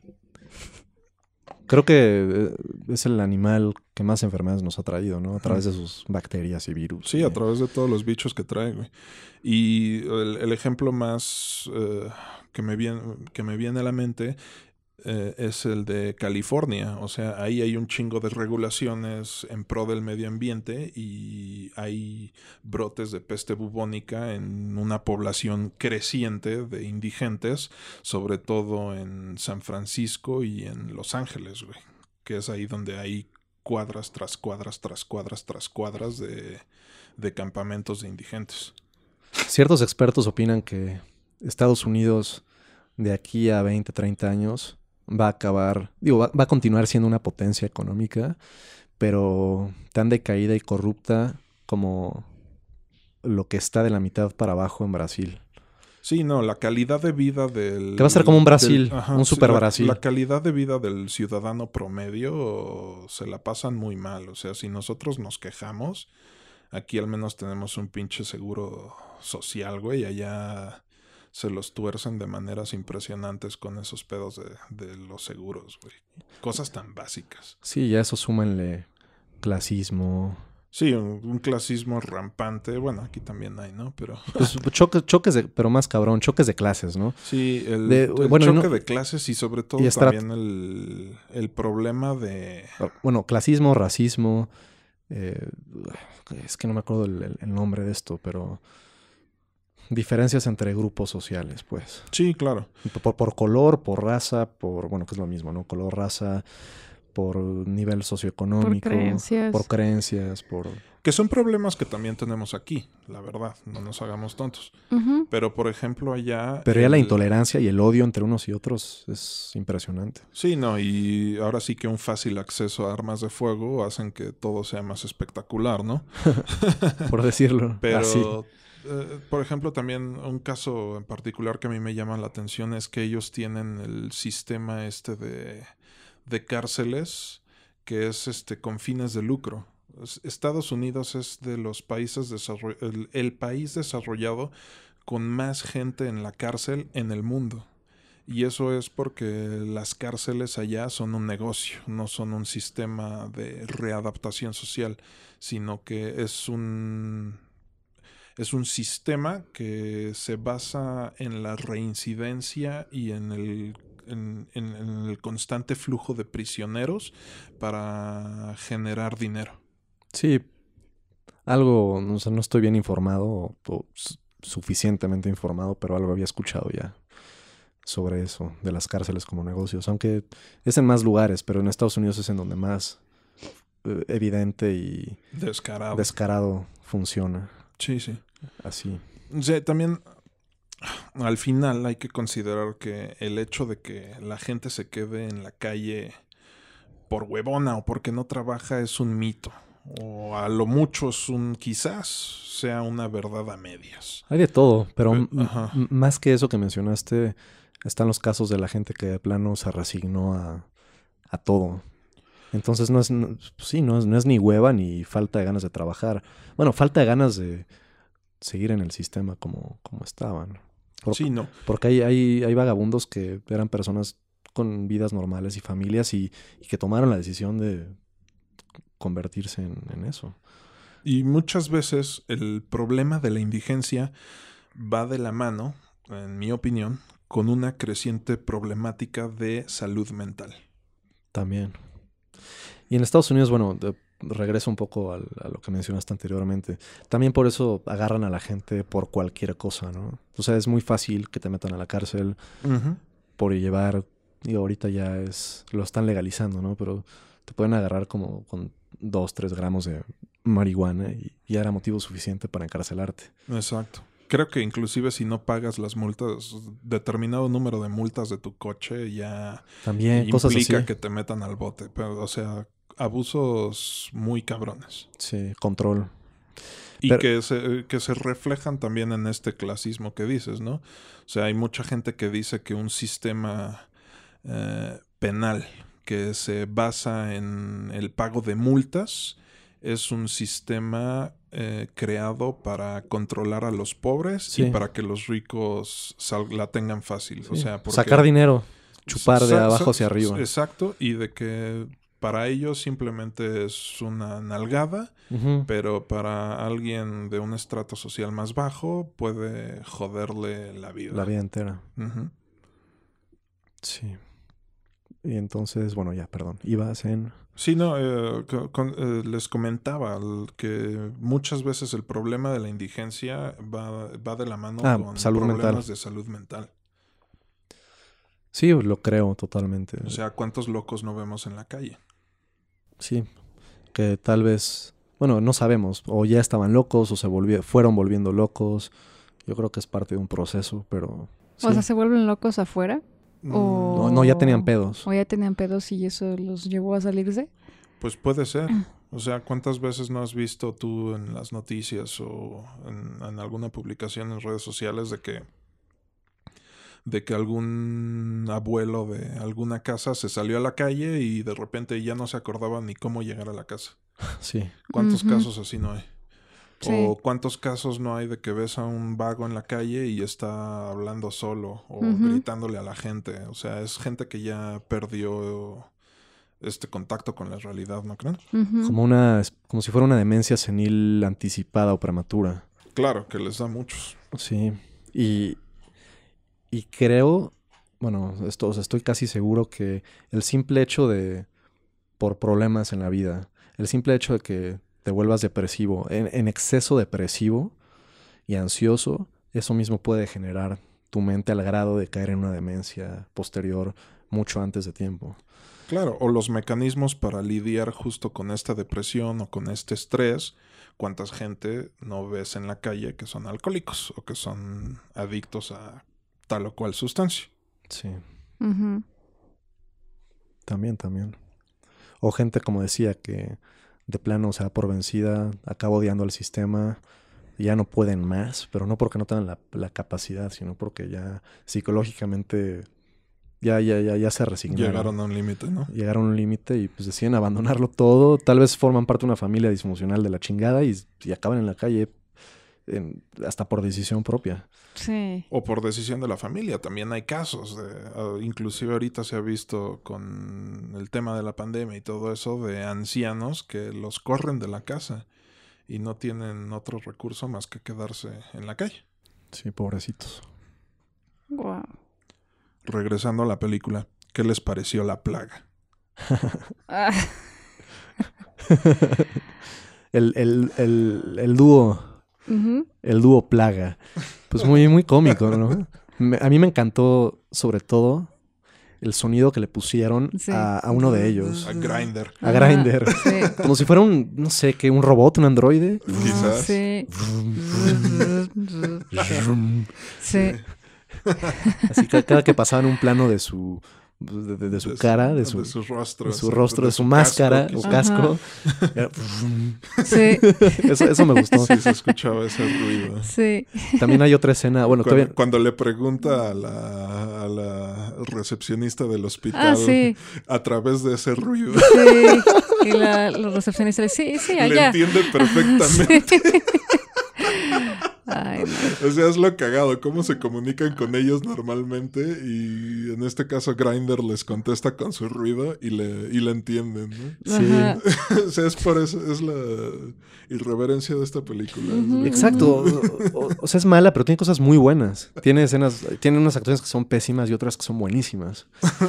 Creo que eh, es el animal que más enfermedades nos ha traído, ¿no? A través de sus bacterias y virus. Sí, a través de todos los bichos que trae, güey. Y el, el ejemplo más eh, que, me viene, que me viene a la mente eh, es el de California. O sea, ahí hay un chingo de regulaciones en pro del medio ambiente y hay brotes de peste bubónica en una población creciente de indigentes, sobre todo en San Francisco y en Los Ángeles, güey. Que es ahí donde hay cuadras tras cuadras tras cuadras tras cuadras de, de campamentos de indigentes. Ciertos expertos opinan que Estados Unidos de aquí a 20, 30 años va a acabar, digo, va, va a continuar siendo una potencia económica, pero tan decaída y corrupta como lo que está de la mitad para abajo en Brasil. Sí, no, la calidad de vida del... Que va a ser como un Brasil, del- un super la- Brasil. La calidad de vida del ciudadano promedio se la pasan muy mal. O sea, si nosotros nos quejamos, aquí al menos tenemos un pinche seguro social, güey. Allá se los tuercen de maneras impresionantes con esos pedos de, de los seguros, güey. Cosas tan básicas. Sí, ya eso súmenle clasismo, Sí, un, un clasismo rampante. Bueno, aquí también hay, ¿no? Pero... pues, choques, choques de, pero más cabrón, choques de clases, ¿no? Sí, el, De- el bueno, y choque no- de clases y sobre todo y también el, el problema de... Bueno, clasismo, racismo. eh, es que no me acuerdo el nombre de esto, pero diferencias entre grupos sociales, pues. Sí, claro. Por, por color, por raza, por, bueno, que es lo mismo, ¿no? Color, raza, por nivel socioeconómico, Por creencias. por creencias, por... Que son problemas que también tenemos aquí, la verdad. No nos hagamos tontos. Pero, por ejemplo, allá... Pero ya la intolerancia y el odio entre unos y otros es impresionante. Sí, no, y ahora sí que un fácil acceso a armas de fuego hacen que todo sea más espectacular, ¿no? Por decirlo Pero, así. Eh, por ejemplo, también un caso en particular que a mí me llama la atención es que ellos tienen el sistema este de, cárceles que es este con fines de lucro. Es- Estados Unidos es de los países el, el país desarrollado con más gente en la cárcel en el mundo. Y eso es porque las cárceles allá son un negocio, no son un sistema de readaptación social, sino que es un es un sistema que se basa en la reincidencia y en el, en, en- en el constante flujo de prisioneros para generar dinero. Sí, algo, o sea, no estoy bien informado o, o su- suficientemente informado, pero algo había escuchado ya sobre eso, de las cárceles como negocios, aunque es en más lugares, pero en Estados Unidos es en donde más eh, evidente y Descarado. descarado funciona sí, sí. así. O sea, también al final hay que considerar que el hecho de que la gente se quede en la calle por huevona o porque no trabaja es un mito. O a lo mucho es un quizás sea una verdad a medias. Hay de todo, pero m- más que eso que mencionaste, están los casos de la gente que de plano se resignó a, a todo. Entonces no es, no- sí, no es, no es ni hueva ni falta de ganas de trabajar. Bueno, falta de ganas de seguir en el sistema como, como estaban. Por- Sí, no. Porque hay, hay, hay vagabundos que eran personas con vidas normales y familias y, y que tomaron la decisión de convertirse en, en eso. Y muchas veces el problema de la indigencia va de la mano, en mi opinión, con una creciente problemática de salud mental. También. Y en Estados Unidos, bueno, de- regreso un poco al- a lo que mencionaste anteriormente. También por eso agarran a la gente por cualquier cosa, ¿no? O sea, es muy fácil que te metan a la cárcel por llevar, digo, ahorita ya es, lo están legalizando, ¿no? Pero te pueden agarrar como con dos, tres gramos de marihuana y ya era motivo suficiente para encarcelarte. Exacto. Creo que inclusive si no pagas las multas, determinado número de multas de tu coche ya También cosas implica así. que te metan al bote. Pero, o sea, abusos muy cabrones. Sí, control. Y Pero- que, se, que se reflejan también en este clasismo que dices, ¿no? O sea, hay mucha gente que dice que un sistema eh, penal que se basa en el pago de multas es un sistema eh, creado para controlar a los pobres Sí. y para que los ricos la tengan fácil. O sea, porque- Sacar dinero, chupar de abajo hacia arriba. Exacto, y de que para ellos simplemente es una nalgada pero para alguien de un estrato social más bajo puede joderle la vida. La vida entera. Sí. Y entonces, bueno, ya, perdón. Ibas en... Sí, no, eh, co- con- eh, les comentaba que muchas veces el problema de la indigencia va, va de la mano Ah, con salud problemas mental. de salud mental. Sí, lo creo totalmente. O sea, ¿cuántos locos no vemos en la calle? Sí. Que tal vez, bueno, no sabemos. O ya estaban locos o se volvieron, fueron volviendo locos. Yo creo que es parte de un proceso, pero... sí. O sea, ¿se vuelven locos afuera? O- no, no, ya tenían pedos. ¿O ya tenían pedos y eso los llevó a salirse? Pues puede ser. O sea, ¿cuántas veces no has visto tú en las noticias o en, en alguna publicación en redes sociales de que de que algún abuelo de alguna casa se salió a la calle y de repente ya no se acordaba ni cómo llegar a la casa? Sí. ¿Cuántos casos así no hay? Sí. O cuántos casos no hay de que ves a un vago en la calle y está hablando solo o gritándole a la gente. O sea, es gente que ya perdió este contacto con la realidad, ¿no creen? Como una, como si fuera una demencia senil anticipada o prematura. Claro, que les da muchos. Sí. Y, y creo, bueno, esto, o sea, estoy casi seguro que el simple hecho de, por problemas en la vida, el simple hecho de que te vuelvas depresivo, en, en exceso depresivo y ansioso, eso mismo puede generar tu mente al grado de caer en una demencia posterior mucho antes de tiempo. Claro, o los mecanismos para lidiar justo con esta depresión o con este estrés. ¿Cuántas gente no ves en la calle que son alcohólicos o que son adictos a tal o cual sustancia? Sí, también, también. O gente, como decía, que de plano se da por vencida, acaba odiando al sistema, ya no pueden más, pero no porque no tengan la, la capacidad, sino porque ya psicológicamente ya, ya, ya, ya se resignaron. Llegaron a un límite, ¿no? Llegaron a un límite y pues deciden abandonarlo todo. Tal vez forman parte de una familia disfuncional de la chingada y, y acaban en la calle en- hasta por decisión propia. Sí. O por decisión de la familia. También hay casos. De, ah, inclusive ahorita se ha visto con el tema de la pandemia y todo eso de ancianos que los corren de la casa y no tienen otro recurso más que quedarse en la calle. Sí, pobrecitos. Guau. Regresando a la película, ¿qué les pareció la plaga? Ah, el, el, el, el dúo, el dúo plaga. Pues muy, muy cómico, ¿no? Me- a mí me encantó, sobre todo, el sonido que le pusieron Sí. a, a uno de ellos. A Grinder. A Ajá, Grindr. Sí. Como si fuera un, no sé, qué, un robot, un androide. Quizás. Sí. Sí. Así que cada que pasaban un plano de su, de, de- de su cara, de su, de su rostro, de su rostro, de su casco, máscara o quizás. casco. era- Sí. Eso, eso me gustó. Sí, se escuchaba ese ruido. Sí. También hay otra escena, bueno, Cuando, todavía... cuando le pregunta a la, a la recepcionista del hospital Ah, sí. a través de ese ruido, Sí. Y la, los recepcionistas le sí, sí, le allá. entiende perfectamente. Sí. Ay, no. O sea, es lo cagado, cómo se comunican con ellos normalmente y en este caso Grinder les contesta con su ruido y le, y le entienden, ¿no? Sí. O sea, es por eso, es la irreverencia de esta película. Exacto. O, o- o sea, es mala, pero tiene cosas muy buenas. Tiene escenas, tiene unas actuaciones que son pésimas y otras que son buenísimas.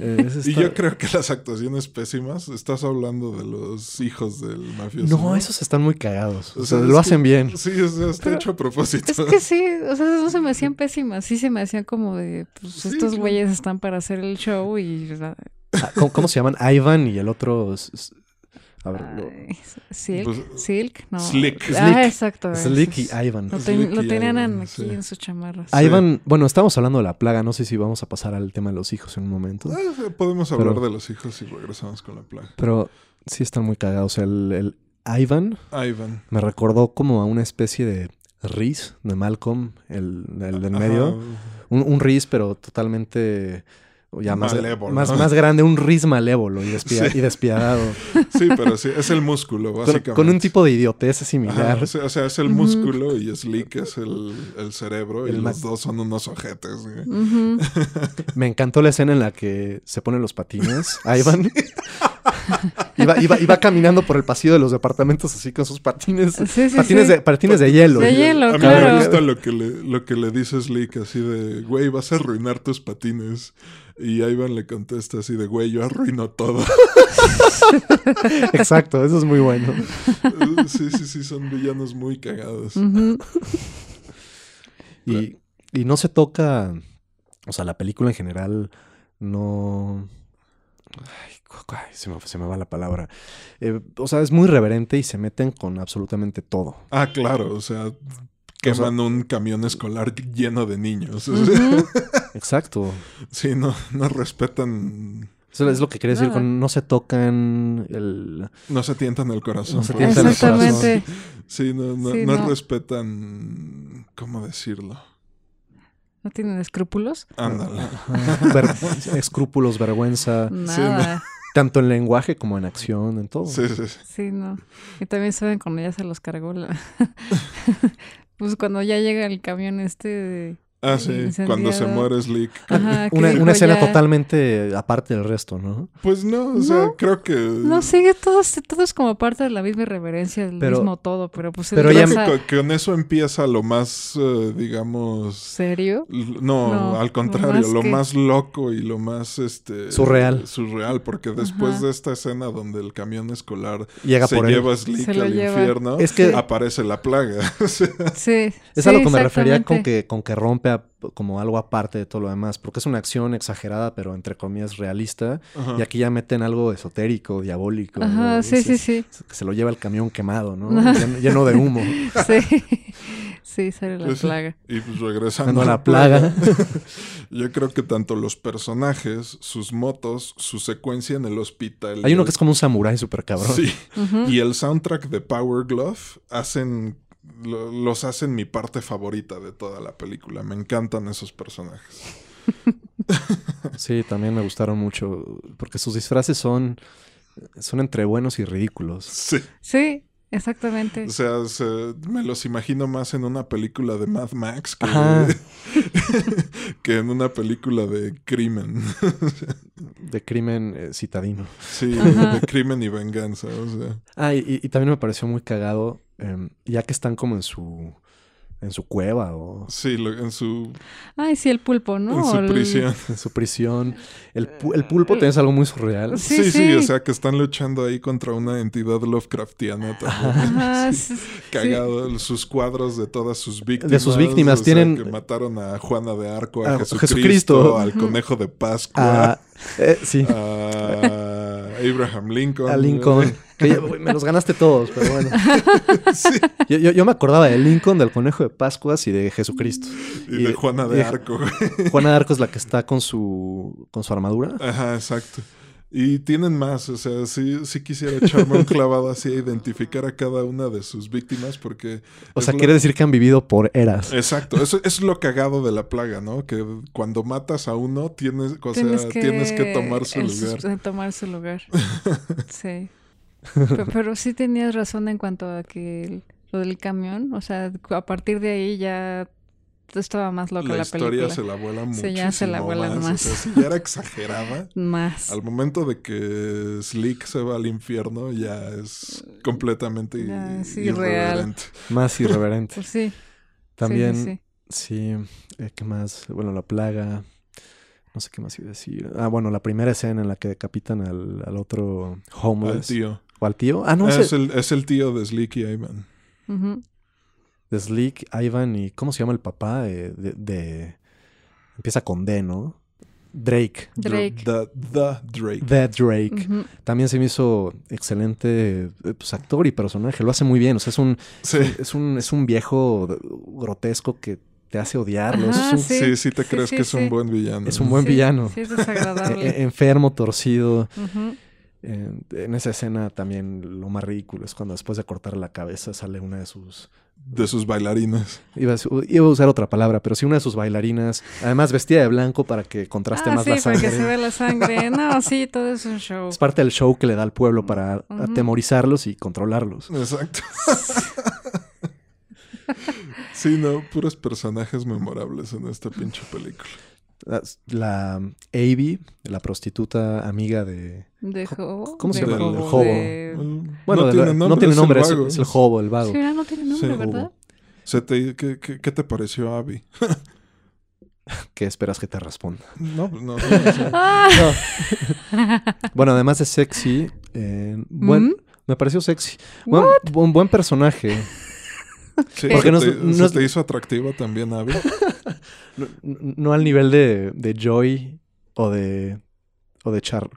Eh, Y yo creo que las actuaciones pésimas, estás hablando de los hijos del mafioso. No, esos están muy cagados. O O sea, lo que- hacen bien. Sí, o sea, está Pero- hecho a propósito. Es que sí, o sea, no se me hacían pésimas, sí se me hacían como de, pues Sí, estos claro. güeyes están para hacer el show y... Ah, ¿Cómo, cómo se llaman? Ivan y el otro. A ver, lo- Silk, Pues, Silk, no. Slick. Ah, Slick. exacto. Slick y. Ivan. Lo, ten- lo tenían Ivan, aquí sí. en sus chamarras. Sí. Ivan, bueno, estamos hablando de la plaga. No sé si vamos a pasar al tema de los hijos en un momento. Ah, podemos hablar Pero- de los hijos y regresamos con la plaga. Pero sí están muy cagados. O sea, el, el Ivan Ivan. me recordó como a una especie de Riz de Malcolm, el, el del medio. Un, un Riz, pero totalmente. Ya más, Malévolo. más, más grande, un Riz malévolo y, despia- Sí. y despiadado. Sí, pero sí, es el músculo, básicamente. con un tipo de idiotez Ajá, similar. o, sea, o sea, es el músculo y Slick es el, el cerebro y los dos son unos ojetes. Me encantó la escena en la que se ponen los patines. Ivan. iba, iba, iba caminando por el pasillo de los departamentos así con sus patines. Sí, sí, patines, sí. De, patines de hielo. De hielo, A mí me gusta lo que, le, lo que le dice Slick, así de, güey, vas a arruinar tus patines. Y Ivan le contesta así de, güey, yo arruino todo. Exacto, eso es muy bueno. sí, sí, sí, son villanos muy cagados. Y, y no se toca. O sea, la película en general no. Ay, ay, se, me, se me va la palabra. Eh, o sea, es muy reverente y se meten con absolutamente todo. Ah, claro, o sea, queman un camión escolar lleno de niños. Exacto. Sí, no, no respetan, Eso es lo que quería decir con no se tocan el. no se tientan el corazón. No se tientan el. Exactamente. Sí, no, no, Sí, no no. respetan, ¿cómo decirlo? ¿No tienen escrúpulos? Ándale. ver- escrúpulos, vergüenza, Nada. Tanto en lenguaje como en acción, en todo. Sí, sí, sí. Sí, no. Y también saben cuando ya se los cargó la... pues cuando ya llega el camión este de... Ah, sí, cuando se Incendiado. muere Slick. Ajá, Una, una escena ya- totalmente aparte del resto, ¿no? Pues no, o sea, No. creo que... No, sigue todo, todo es como parte de la misma irreverencia, el Pero- mismo todo, pero pues pero ya- que con, eso empieza lo más, eh, digamos... ¿Serio? No, No, al lo contrario, más lo que- más loco y lo más este Surreal. surreal, porque después Ajá. de esta escena donde el camión escolar Llega se por lleva a Slick Se lo al lleva. infierno, Es que- aparece la plaga. Sí. Es a lo que me refería con que, con que rompe como algo aparte de todo lo demás, porque es una acción exagerada, pero entre comillas realista, ajá. y aquí ya meten algo esotérico, diabólico. Ajá, ¿no? sí, Y sí, se- sí. Que se lo lleva el camión quemado, ¿no? Lleno, lleno de humo. Sí. Sí, sale la Pues sí. plaga. Y pues regresando a la plaga. Yo creo que tanto los personajes, sus motos, su secuencia en el hospital. Hay uno el- que es como un samurái súper cabrón. Sí. Y el soundtrack de Power Glove hacen. Lo- los hacen mi parte favorita de toda la película. Me encantan esos personajes. Sí, también me gustaron mucho, porque sus disfraces son, son entre buenos y ridículos. Sí. Sí, exactamente. O sea, se- me los imagino más en una película de Mad Max que, Ajá. que en una película de crimen. De crimen eh, citadino. Sí, Ajá. de crimen y venganza. O sea. Ah, y, y también me pareció muy cagado, em, ya que están como en su, en su cueva o Sí, lo- en su, Ay, sí, el pulpo, ¿no? en su el- prisión. en su prisión. El, pu- el pulpo también es algo muy surreal. Sí, Sí, sí, sí. o sea que están luchando ahí contra una entidad Lovecraftiana también. Ajá, Sí. Cagado, sus cuadros de todas sus víctimas. De sus víctimas, o sea, tienen- que mataron a Juana de Arco, a, A Jesucristo, Jesucristo. al conejo de Pascua, Ah, eh, sí, a Abraham Lincoln. a Lincoln. Que ya, me los ganaste todos, pero bueno. Sí, Yo, yo- yo me acordaba de Lincoln, del conejo de Pascuas y de Jesucristo. y de Juana de y- Arco. Juana de Arco es la que está con su, con su armadura. Ajá, exacto. Y tienen más, o sea, sí, sí quisiera echarme un clavado así a identificar a cada una de sus víctimas porque... O sea, quiere decir que han vivido por eras. Exacto, eso, eso es lo cagado de la plaga, ¿no? Que cuando matas a uno, tienes, o sea, tienes que, tomar su el lugar. sus- tomar su lugar. Sí. Pe- Pero, sí tenías razón en cuanto a que lo del camión. O sea, a partir de ahí ya estaba más loca la, la historia película. se la vuela mucho. Sí, ya se la vuelan más. O sea, si ya era exagerada. Más. Al momento de que Slick se va al infierno, ya es completamente Ya es irreverente. Más irreverente. Pues sí. También, Sí, sí, sí, eh, ¿qué más? Bueno, la plaga. No sé qué más iba a decir. Ah, bueno, la primera escena en la que decapitan al, al otro Al homeless. tío. ¿O al tío? Ah, no, es, ese- el, es el tío de Slick y Ivan. sí. Ujú. De Slick, Ivan y... ¿Cómo se llama el papá? De, de- Empieza con D, ¿no? Drake. Drake. The, the Drake. The Drake. También se me hizo excelente eh, pues, actor y personaje. Lo hace muy bien. O sea, es un, Sí. es un, es un viejo grotesco que te hace odiarlo. Ajá, es, un, Sí, sí, te Sí, crees sí, que es un buen villano. es un buen Sí, villano. Sí, es desagradable. enfermo, torcido. En, en esa escena también lo más ridículo es cuando después de cortar la cabeza sale una de sus... De sus bailarinas. Iba a, iba a usar otra palabra, pero sí una de sus bailarinas, además vestida de blanco para que contraste Ah, más sí, la para sangre. que se vea la sangre. No, sí, todo es un show. Es parte del show que le da al pueblo para Ujú. atemorizarlos y controlarlos. Exacto. sí, no, puros personajes memorables en esta pinche película. La, la Abby, la prostituta amiga de... ¿De Jobo? cómo se De llama el Jobo, Jobo? de- Bueno, no, tiene nombre, no tiene es el nombre, es, el hobo, el vago. Sí, no tiene nombre, Sí. ¿verdad? Se te- ¿qué, qué, qué te pareció Abby? ¿Qué esperas que te responda? No, no, no, o sea, Ah. Bueno, además de sexy, eh, buen, ¿Mm? me pareció sexy. Buen, buen, buen personaje. Sí, Porque ¿se no te, no se te hizo atractiva también Abby? No, no al nivel de, de Joy o de o de Char.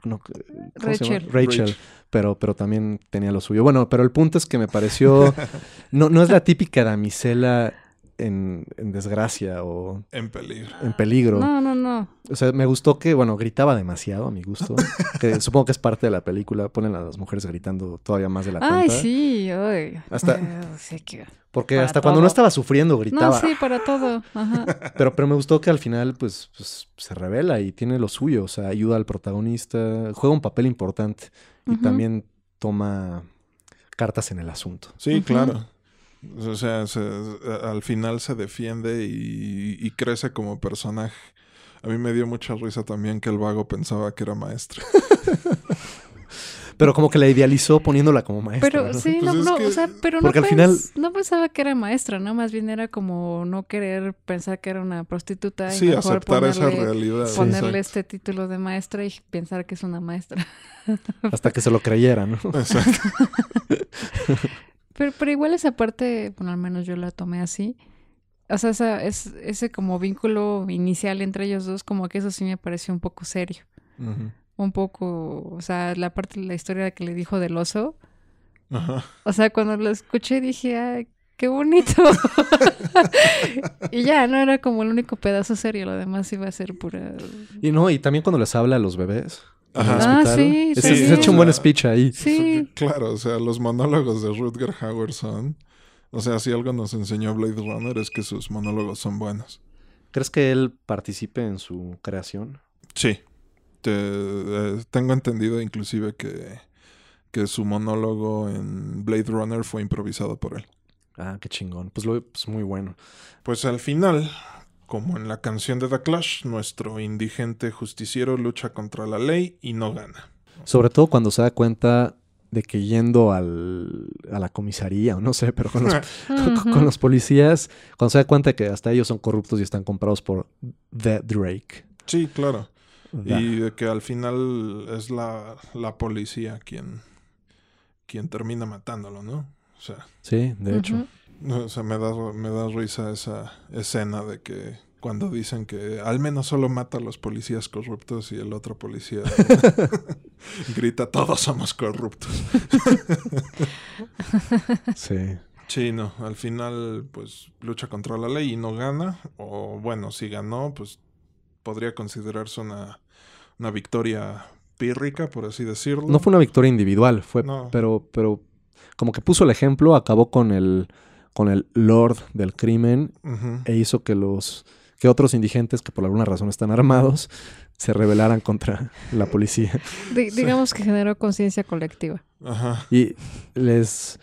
Rachel, Rachel. pero pero también tenía lo suyo. Bueno, pero el punto es que me pareció no no es la típica damisela en, en desgracia o En peligro. en peligro. No, no, no. O sea, me gustó que, bueno, gritaba demasiado a mi gusto. que supongo que es parte de la película. Ponen a las mujeres gritando todavía más de la Ay, cuenta. sí, ay. Hasta- sí que- Porque Para hasta cuando no estaba sufriendo gritaba. No, sí, para todo. Ajá. Pero, pero me gustó que al final, pues, pues, se revela y tiene lo suyo. O sea, ayuda al protagonista, juega un papel importante y también toma cartas en el asunto. Sí, claro. O sea, se- al final se defiende y, y crece como personaje. A mí me dio mucha risa también que el vago pensaba que era maestra. Pero como que la idealizó poniéndola como maestra. Pero ¿no? sí, Pues no, es no, que- o sea, pero Porque no, al final- no pensaba que era maestra, ¿no? Más bien era como no querer pensar que era una prostituta y Sí, mejor aceptar esa ponerle, realidad. ponerle este título de maestra y pensar que es una maestra. Hasta que se lo creyera, ¿no? Exacto. Pero, pero igual esa parte, bueno, al menos yo la tomé así. O sea, esa, es, ese como vínculo inicial entre ellos dos, como que eso sí me pareció un poco serio. Un poco, o sea, la parte de la historia que le dijo del oso. O sea, cuando lo escuché dije, ay, qué bonito. y ya, no era como el único pedazo serio, lo demás iba a ser pura... Y no, y también cuando les habla a los bebés. Ah, sí, sí. Se echa un buen speech ahí. Sí, Claro, o sea, los monólogos de Rutger Hauer son... O sea, si algo nos enseñó Blade Runner es que sus monólogos son buenos. ¿Crees que él participe en su creación? Sí. Te- eh, tengo entendido inclusive que, que su monólogo en Blade Runner fue improvisado por él. Ah, qué chingón. Pues, lo, pues muy bueno. Pues al final, como en la canción de The Clash, nuestro indigente justiciero lucha contra la ley y no gana. Sobre todo cuando se da cuenta de que yendo al, a la comisaría, o no sé, pero con los, con, los policías, cuando se da cuenta de que hasta ellos son corruptos y están comprados por The Drake. Sí, claro. Y de que al final es la, la policía quien, quien termina matándolo, ¿no? O sea, Sí, de hecho. O sea, me da, me da risa esa escena de que cuando dicen que al menos solo mata a los policías corruptos y el otro policía grita, todos somos corruptos. Sí. Sí, no, al final pues lucha contra la ley y no gana, o bueno, si ganó, pues podría considerarse una, una victoria pírrica, por así decirlo. No fue una victoria individual, fue, No. pero, pero como que puso el ejemplo, acabó con el, con el Lord del crimen e hizo que los que otros indigentes que por alguna razón están armados se rebelaran contra la policía Di- digamos que generó conciencia colectiva. Ajá. y les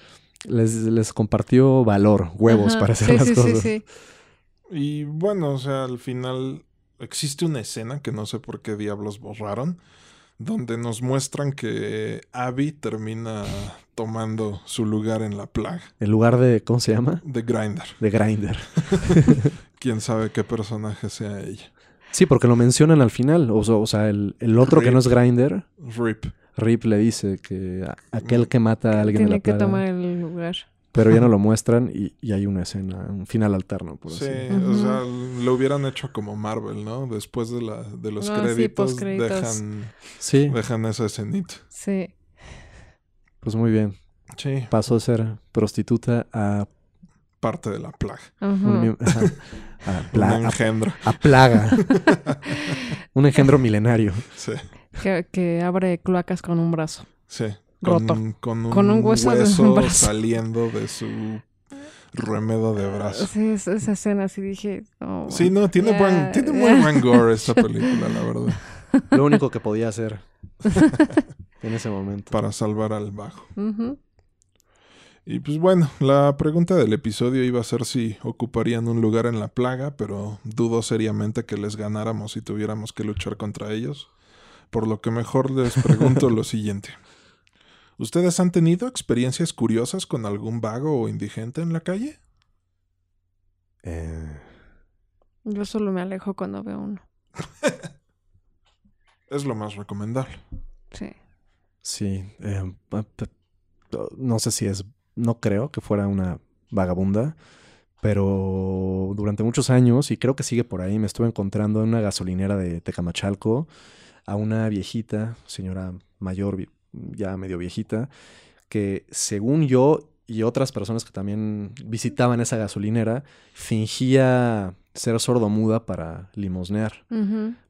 les, les compartió valor, huevos Ajá, para hacer sí, las sí, cosas. Sí, sí, Y bueno, o sea, al final existe una escena que no sé por qué diablos borraron, donde nos muestran que Abby termina tomando su lugar en la plaga En lugar de, ¿cómo se llama? de Grinder. De Grinder. Quién sabe qué personaje sea ella. Sí, porque lo mencionan al final. O, sea- o sea, el, el otro que no es Grinder, Rip. Rip le dice que aquel que mata a alguien en Tiene la que plaga, tomar el lugar. Pero ya no lo muestran y, y hay una escena, un final alterno, por Sí, así. o sea, lo hubieran hecho como Marvel, ¿no? Después de, la, de los Ah, sí, créditos, dejan, Sí, dejan esa escenita. Sí. pues muy bien. Sí, Pasó de ser prostituta a, parte de la plaga. Ajá. un- a, Un pla- a- engendro. a plaga. un engendro milenario. Sí, Que, que abre cloacas con un brazo. sí. Roto. Con, con un, Con un hueso de un brazo. saliendo de su remedo de brazo. Sí, es- esa escena sí dije. oh, Sí, no, tiene, buen, tiene muy buen gore esta película, la verdad. Lo único que podía hacer en ese momento. Para salvar al bajo. Y pues bueno, la pregunta del episodio iba a ser si ocuparían un lugar en la plaga, pero dudo seriamente que les ganáramos si tuviéramos que luchar contra ellos. Por lo que mejor les pregunto lo siguiente. ¿Ustedes han tenido experiencias curiosas con algún vago o indigente en la calle? Eh, Yo solo me alejo cuando veo uno. Es lo más recomendable. Sí. sí. eh, pa- no sé si es... No creo que fuera una vagabunda. Pero durante muchos años, y creo que sigue por ahí, me estuve encontrando en una gasolinera de Tecamachalco a una viejita, señora mayor, ya medio viejita, que según yo y otras personas que también visitaban esa gasolinera, fingía ser sordomuda para limosnear,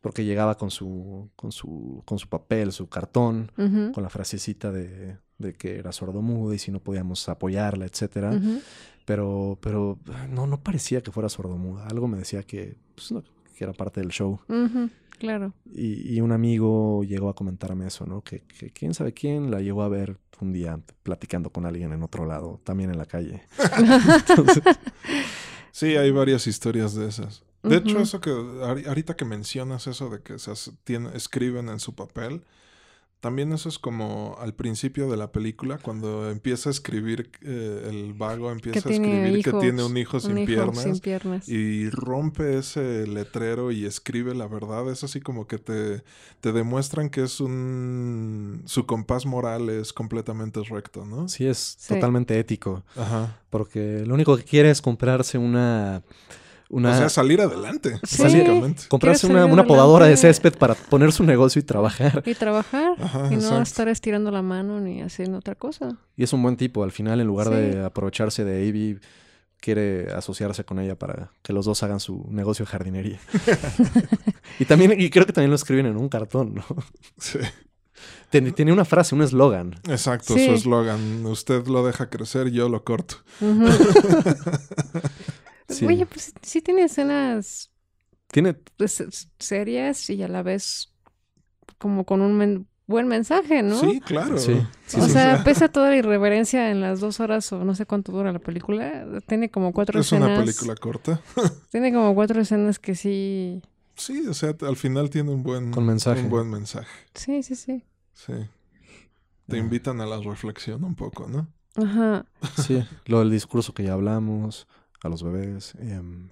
porque llegaba con su, con su, con su papel, su cartón, con la frasecita de, de que era sordomuda y si no podíamos apoyarla, etcétera. Pero, pero no, no parecía que fuera sordomuda. Algo me decía que, pues, no, que era parte del show. Claro. Y, y un amigo llegó a comentarme eso, ¿no? Que, que quién sabe quién la llegó a ver un día platicando con alguien en otro lado, también en la calle. Entonces, Sí, hay varias historias de esas. De hecho, eso que ahori- ahorita que mencionas eso de que se tiene- escriben en su papel, también eso es como al principio de la película, cuando empieza a escribir, eh, el vago empieza a escribir que tiene un hijo sin Un hijo piernas. sin piernas. Y rompe ese letrero y escribe la verdad. Es así como que te, te demuestran que es un... Su compás moral es completamente recto, ¿no? sí, es Sí. totalmente ético. Ajá. Porque lo único que quiere es comprarse una. Una O sea, salir adelante, Sí. básicamente. comprarse una, una podadora de césped para poner su negocio y trabajar. Y trabajar. Ajá, y no exacto. estar estirando la mano ni haciendo otra cosa. Y es un buen tipo. Al final, en lugar Sí. de aprovecharse de Avi, quiere asociarse con ella para que los dos hagan su negocio de jardinería. y también, y creo que también lo escriben en un cartón, ¿no? Sí. Tiene una frase, un eslogan. Exacto, Sí. su eslogan. Usted lo deja crecer, yo lo corto. Ujú. Sí. Oye, pues sí tiene escenas Tiene, pues, s- serias y a la vez como con un men- buen mensaje, ¿no? Sí, claro. Sí, sí, o sí. sea, pese a toda la irreverencia en las dos horas o no sé cuánto dura la película, tiene como cuatro es escenas. una película corta. Tiene como cuatro escenas que sí. Sí, o sea, al final tiene un buen, Con mensaje. Un buen mensaje. Sí, sí, sí. Sí. Te invitan a la reflexión un poco, ¿no? Ajá. sí, lo del discurso que ya hablamos, a los bebés, em,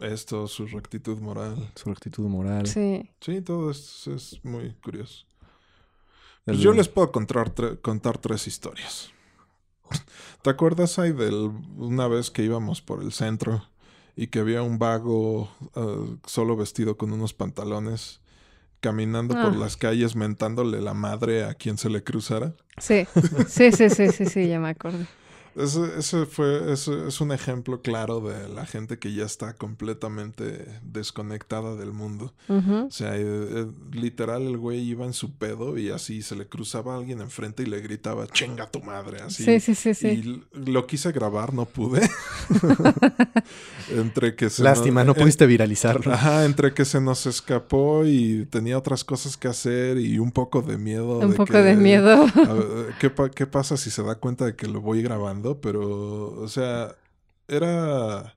Esto, su rectitud moral. su actitud moral. Sí. Sí, todo es, es muy curioso. Pues yo les puedo contar, tre- contar tres historias. ¿Te acuerdas ahí de una vez que íbamos por el centro y que había un vago eh, solo vestido con unos pantalones caminando por Ah. las calles mentándole la madre a quien se le cruzara? Sí. Sí, sí, sí, sí, sí, ya me acordé. Ese, ese fue, ese es un ejemplo claro de la gente que ya está completamente desconectada del mundo. O sea, eh, eh, literal el güey iba en su pedo y así se le cruzaba a alguien enfrente y le gritaba, chinga tu madre, así. Sí, sí, sí, Y sí. lo quise grabar, no pude. entre que se Lástima, no pudiste viralizarlo. Ajá, entre que se nos escapó y tenía otras cosas que hacer y un poco de miedo. Un de poco que- de miedo. a ¿qué, pa- qué pasa si se da cuenta de que lo voy grabando? Pero, o sea, era...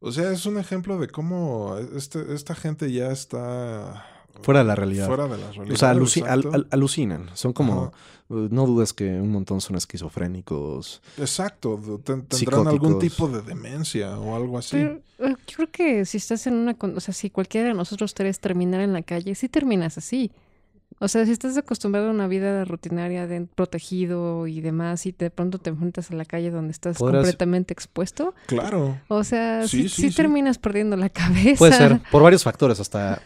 O sea, es un ejemplo de cómo este, esta gente ya está... Fuera de la realidad. Fuera de la realidad. O sea, aluci- al- exacto. al- alucinan. Son como. Ajá. uh, No dudes que un montón son esquizofrénicos. Exacto, ten- tendrán algún tipo de demencia o algo así. Pero eh, yo creo que si estás en una... O sea, si cualquiera de nosotros tres terminar en la calle, sí terminas así. O sea, si estás acostumbrado a una vida rutinaria, de protegido y demás, y de pronto te enfrentas a la calle donde estás Podrás- completamente expuesto, Claro. o sea, Sí, sí, sí, sí sí. terminas perdiendo la cabeza. Puede ser, por varios factores, hasta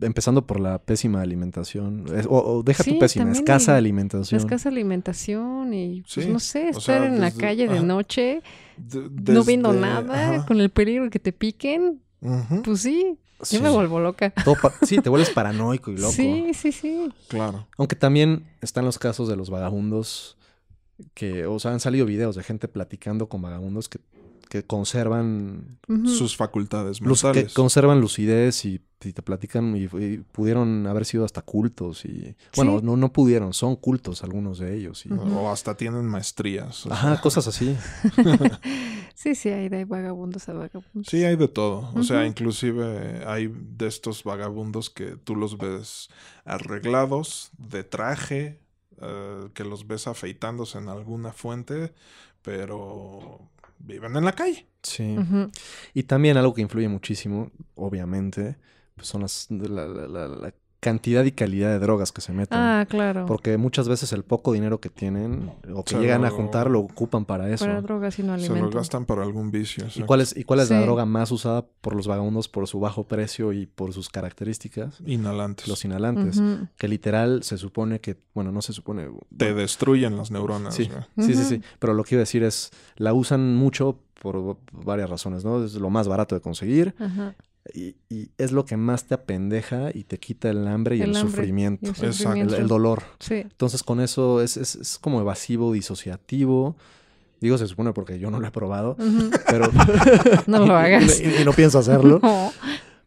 empezando por la pésima alimentación. O, o deja Sí, tu pésima, escasa alimentación. Escasa alimentación y, pues, Sí, no sé, estar sea, en la calle de noche, De- no viendo nada, ajá. con el peligro que te piquen, pues sí, Sí. yo me vuelvo loca. Todo sí, te vuelves paranoico y loco. Sí, sí, sí. Claro. Aunque también están los casos de los vagabundos que, o sea, han salido videos de gente platicando con vagabundos que, que conservan. Sus facultades que conservan lucidez y, y te platican y, y pudieron haber sido hasta cultos y bueno, Sí. no, no pudieron, son cultos algunos de ellos y. O hasta tienen maestrías. o ajá, sea, cosas así. Sí, sí, hay de vagabundos a vagabundos. Sí, hay de todo. O sea, inclusive hay de estos vagabundos que tú los ves arreglados, de traje, eh, que los ves afeitándose en alguna fuente, pero viven en la calle. Sí. Y también algo que influye muchísimo, obviamente, pues son las la, la- la- la cantidad y calidad de drogas que se meten. Ah, claro. Porque muchas veces el poco dinero que tienen o que Se llegan a juntar lo ocupan para eso. Para drogas y no Se lo alimentos. gastan para algún vicio. ¿Y cuál es, y cuál es la droga más usada por los vagabundos por su bajo precio y por sus características? Inhalantes. Los inhalantes. Que literal se supone que, bueno, no se supone. Te destruyen las neuronas. Sí. sí, sí, sí. Pero lo que iba a decir es, la usan mucho por varias razones, ¿no? Es lo más barato de conseguir Ajá. Y, y es lo que más te apendeja y te quita el hambre y el, El hambre sufrimiento. y el dolor. Sí. Entonces con eso es, es, es como evasivo, disociativo. Digo, se supone porque yo no lo he probado, pero... No lo hagas. y, y no pienso hacerlo. No.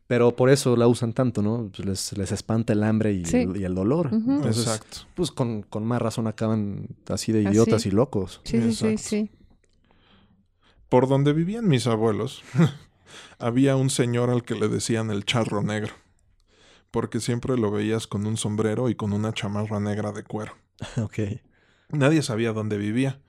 Pero por eso la usan tanto, ¿no? Pues les, les espanta el hambre y, Sí. el, y el dolor. Entonces, Exacto. pues con, con más razón acaban así de Así. idiotas y locos. Sí, sí, sí, sí. Por donde vivían mis abuelos, había un señor al que le decían el charro negro. Porque siempre lo veías con un sombrero y con una chamarra negra de cuero. ok. Nadie sabía dónde vivía.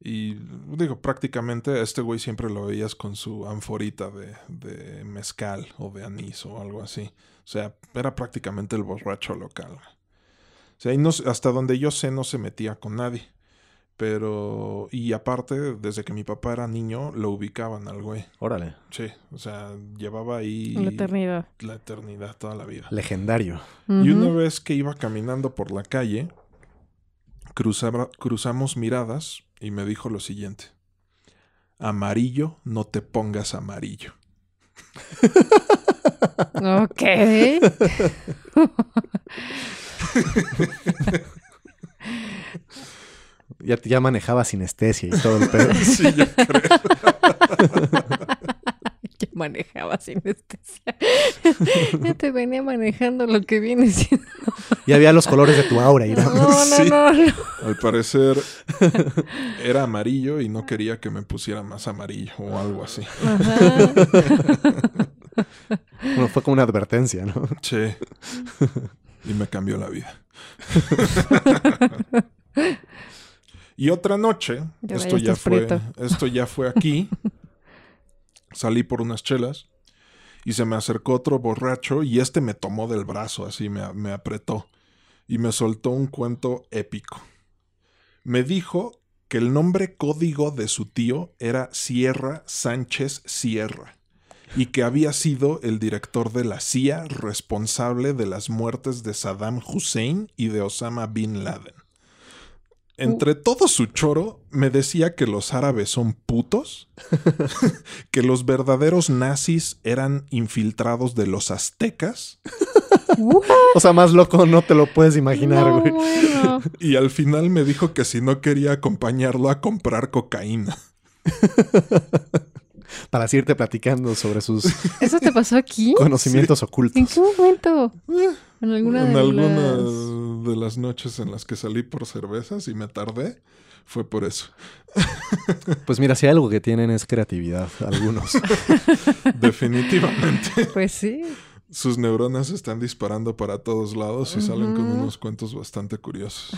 Y digo, prácticamente a este güey siempre lo veías con su anforita de, de mezcal o de anís o algo así. O sea, era prácticamente el borracho local. O sea, y no, hasta donde yo sé no se metía con nadie. Pero, y aparte, desde que mi papá era niño, lo ubicaban al güey. Órale. Sí, o sea, llevaba ahí la eternidad. la eternidad, toda la vida. Legendario. Y una vez que iba caminando por la calle, cruzaba- cruzamos miradas y me dijo lo siguiente. Amarillo, no te pongas amarillo. Ok. Ya, ya manejaba sinestesia y todo el pedo. Sí, yo creo. Ya manejaba sinestesia. ya te venía manejando lo que viene siendo. ya había los colores de tu aura. Y No, no, Sí. no, no. Al parecer era amarillo y no quería que me pusiera más amarillo o algo así. Ajá. Bueno, fue como una advertencia, ¿no? Sí. Y me cambió la vida. Y otra noche, esto ya fue, esto ya fue aquí. Salí por unas chelas y se me acercó otro borracho y este me tomó del brazo, así me, me apretó y me soltó un cuento épico. Me dijo que el nombre código de su tío era Sierra Sánchez Sierra y que había sido el director de la CIA responsable de las muertes de Saddam Hussein y de Osama Bin Laden. Entre todo su choro, me decía que los árabes son putos, que los verdaderos nazis eran infiltrados de los aztecas, O sea, más loco no te lo puedes imaginar, no, güey. bueno. y al final me dijo que si no quería acompañarlo a comprar cocaína. Para irte platicando sobre sus ¿Eso te pasó aquí? conocimientos ocultos. ¿En qué momento? En alguna en de algunas las... de las noches en las que salí por cervezas y me tardé, fue por eso. Pues mira, si hay algo que tienen es creatividad, algunos. Definitivamente. Pues sí. Sus neuronas están disparando para todos lados y salen con unos cuentos bastante curiosos.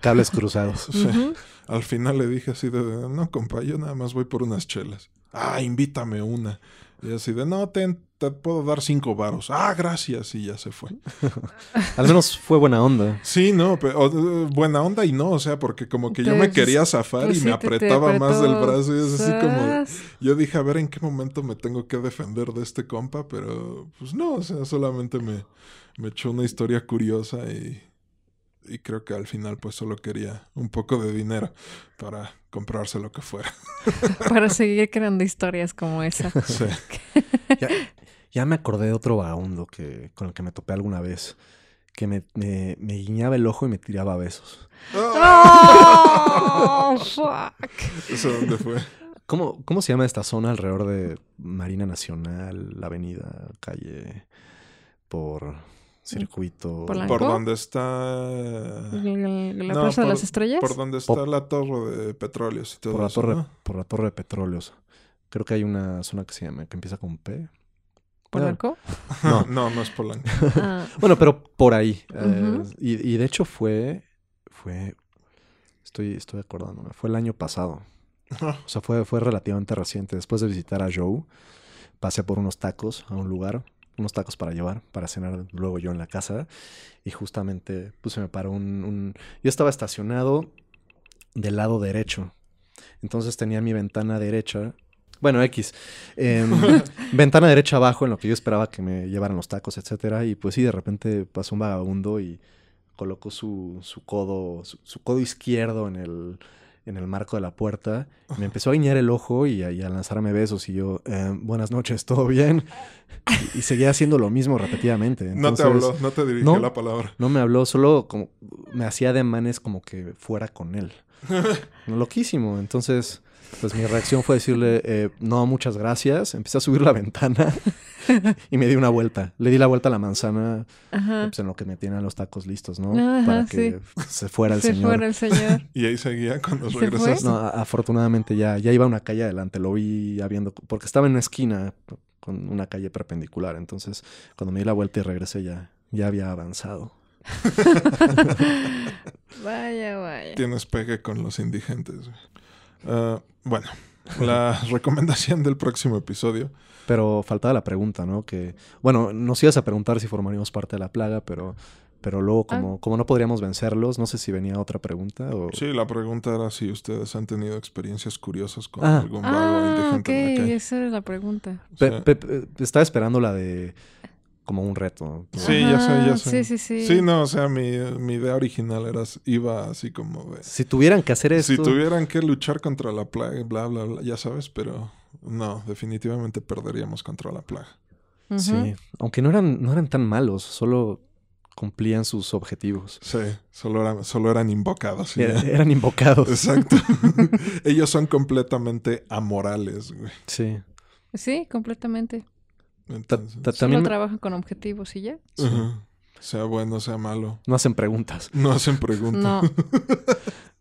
Cables cruzados. Ujú. Al final le dije así de, no, compa, yo nada más voy por unas chelas. Ah, invítame una. Y así de, no, ten- te puedo dar cinco varos. Ah, gracias. Y ya se fue. Al menos fue buena onda. Sí, no, pero eh, buena onda y no, o sea, porque como que yo me Pues, quería zafar Pues y sí, me te- te apretaba más del brazo y es así como... Yo dije, a ver en qué momento me tengo que defender de este compa, pero pues no, o sea, solamente me, me echó una historia curiosa y, y creo que al final pues solo quería un poco de dinero para comprarse lo que fuera. Para seguir creando historias como esa. Sí. Ya, ya me acordé de otro vagabundo que, con el que me topé alguna vez. Que me, me, me guiñaba el ojo y me tiraba besos. ¡Oh! ¡Fuck! ¿Eso dónde fue? ¿Cómo, ¿Cómo se llama esta zona alrededor de Marina Nacional, la avenida, calle, por circuito? ¿Polanco? ¿Por dónde está...? ¿La No, Plaza de por- las Estrellas? Por donde está Pop. la torre de petróleos y todo Por la, eso, torre, ¿no? por la torre de petróleos. Creo que hay una zona que se llama, que empieza con P. ¿Polanco? No. no, no es Polanco. Ah, Bueno, pero por ahí. eh, y, y de hecho fue, fue, estoy, estoy acordándome, fue el año pasado. O sea, fue, fue relativamente reciente. Después de visitar a Joe, pasé por unos tacos a un lugar, unos tacos para llevar, para cenar luego yo en la casa. Y justamente, pues se me paró un, un- Yo estaba estacionado del lado derecho. Entonces tenía mi ventana derecha. Bueno, X. em, ventana derecha abajo en lo que yo esperaba que me llevaran los tacos, etcétera. Y pues sí, de repente pasó un vagabundo y colocó su, su codo, su, su codo izquierdo en el, en el marco de la puerta. Me empezó a guiñar el ojo y a, y a lanzarme besos. Y yo, "Eh, buenas noches, ¿todo bien? Y, y seguía haciendo lo mismo repetidamente. no te habló, no te dirigió no. la palabra. No me habló, solo como me hacía ademanes como que fuera con él. Loquísimo. Entonces, pues mi reacción fue decirle, eh, no, muchas gracias. Empecé a subir la ventana y me di una vuelta. Le di la vuelta a la manzana, pues en lo que me tienen los tacos listos, ¿no? Ajá, Para que se fuera el Se señor. fuera el señor. Y ahí seguía cuando ¿Se regresaste. No, afortunadamente ya, ya iba a una calle adelante. Lo vi habiendo, porque estaba en una esquina con una calle perpendicular. Entonces, cuando me di la vuelta y regresé ya, ya había avanzado. Vaya, vaya. Tienes pegue con los indigentes. Ah, bueno, la recomendación del próximo episodio. Pero faltaba la pregunta, ¿no? Que, bueno, nos ibas a preguntar si formaríamos parte de la plaga, pero, pero luego Ah. como, como no podríamos vencerlos, no sé si venía otra pregunta o... Sí, la pregunta era si ustedes han tenido experiencias curiosas con Ah. algún vago Ah, ok, indigente en la calle. esa era la pregunta. O Pe- sea, pe- pe- estaba esperando la de como un reto. Sí, ya sé, ya sé. Sí, sí, sí. Sí, no, o sea, mi, mi idea original era, iba así como de... Si tuvieran que hacer esto... Si tuvieran que luchar contra la plaga, bla, bla, bla, ya sabes, pero no, definitivamente perderíamos contra la plaga. Sí, aunque no eran, no eran tan malos, solo cumplían sus objetivos. Sí, solo eran, solo eran invocados. Era- eran invocados. Exacto. Ellos son completamente amorales, güey. Sí. Sí, completamente. Entonces, ta- Solo También- trabajan con objetivos y ya. ajá. sea bueno, sea malo. No hacen preguntas. No hacen preguntas. No.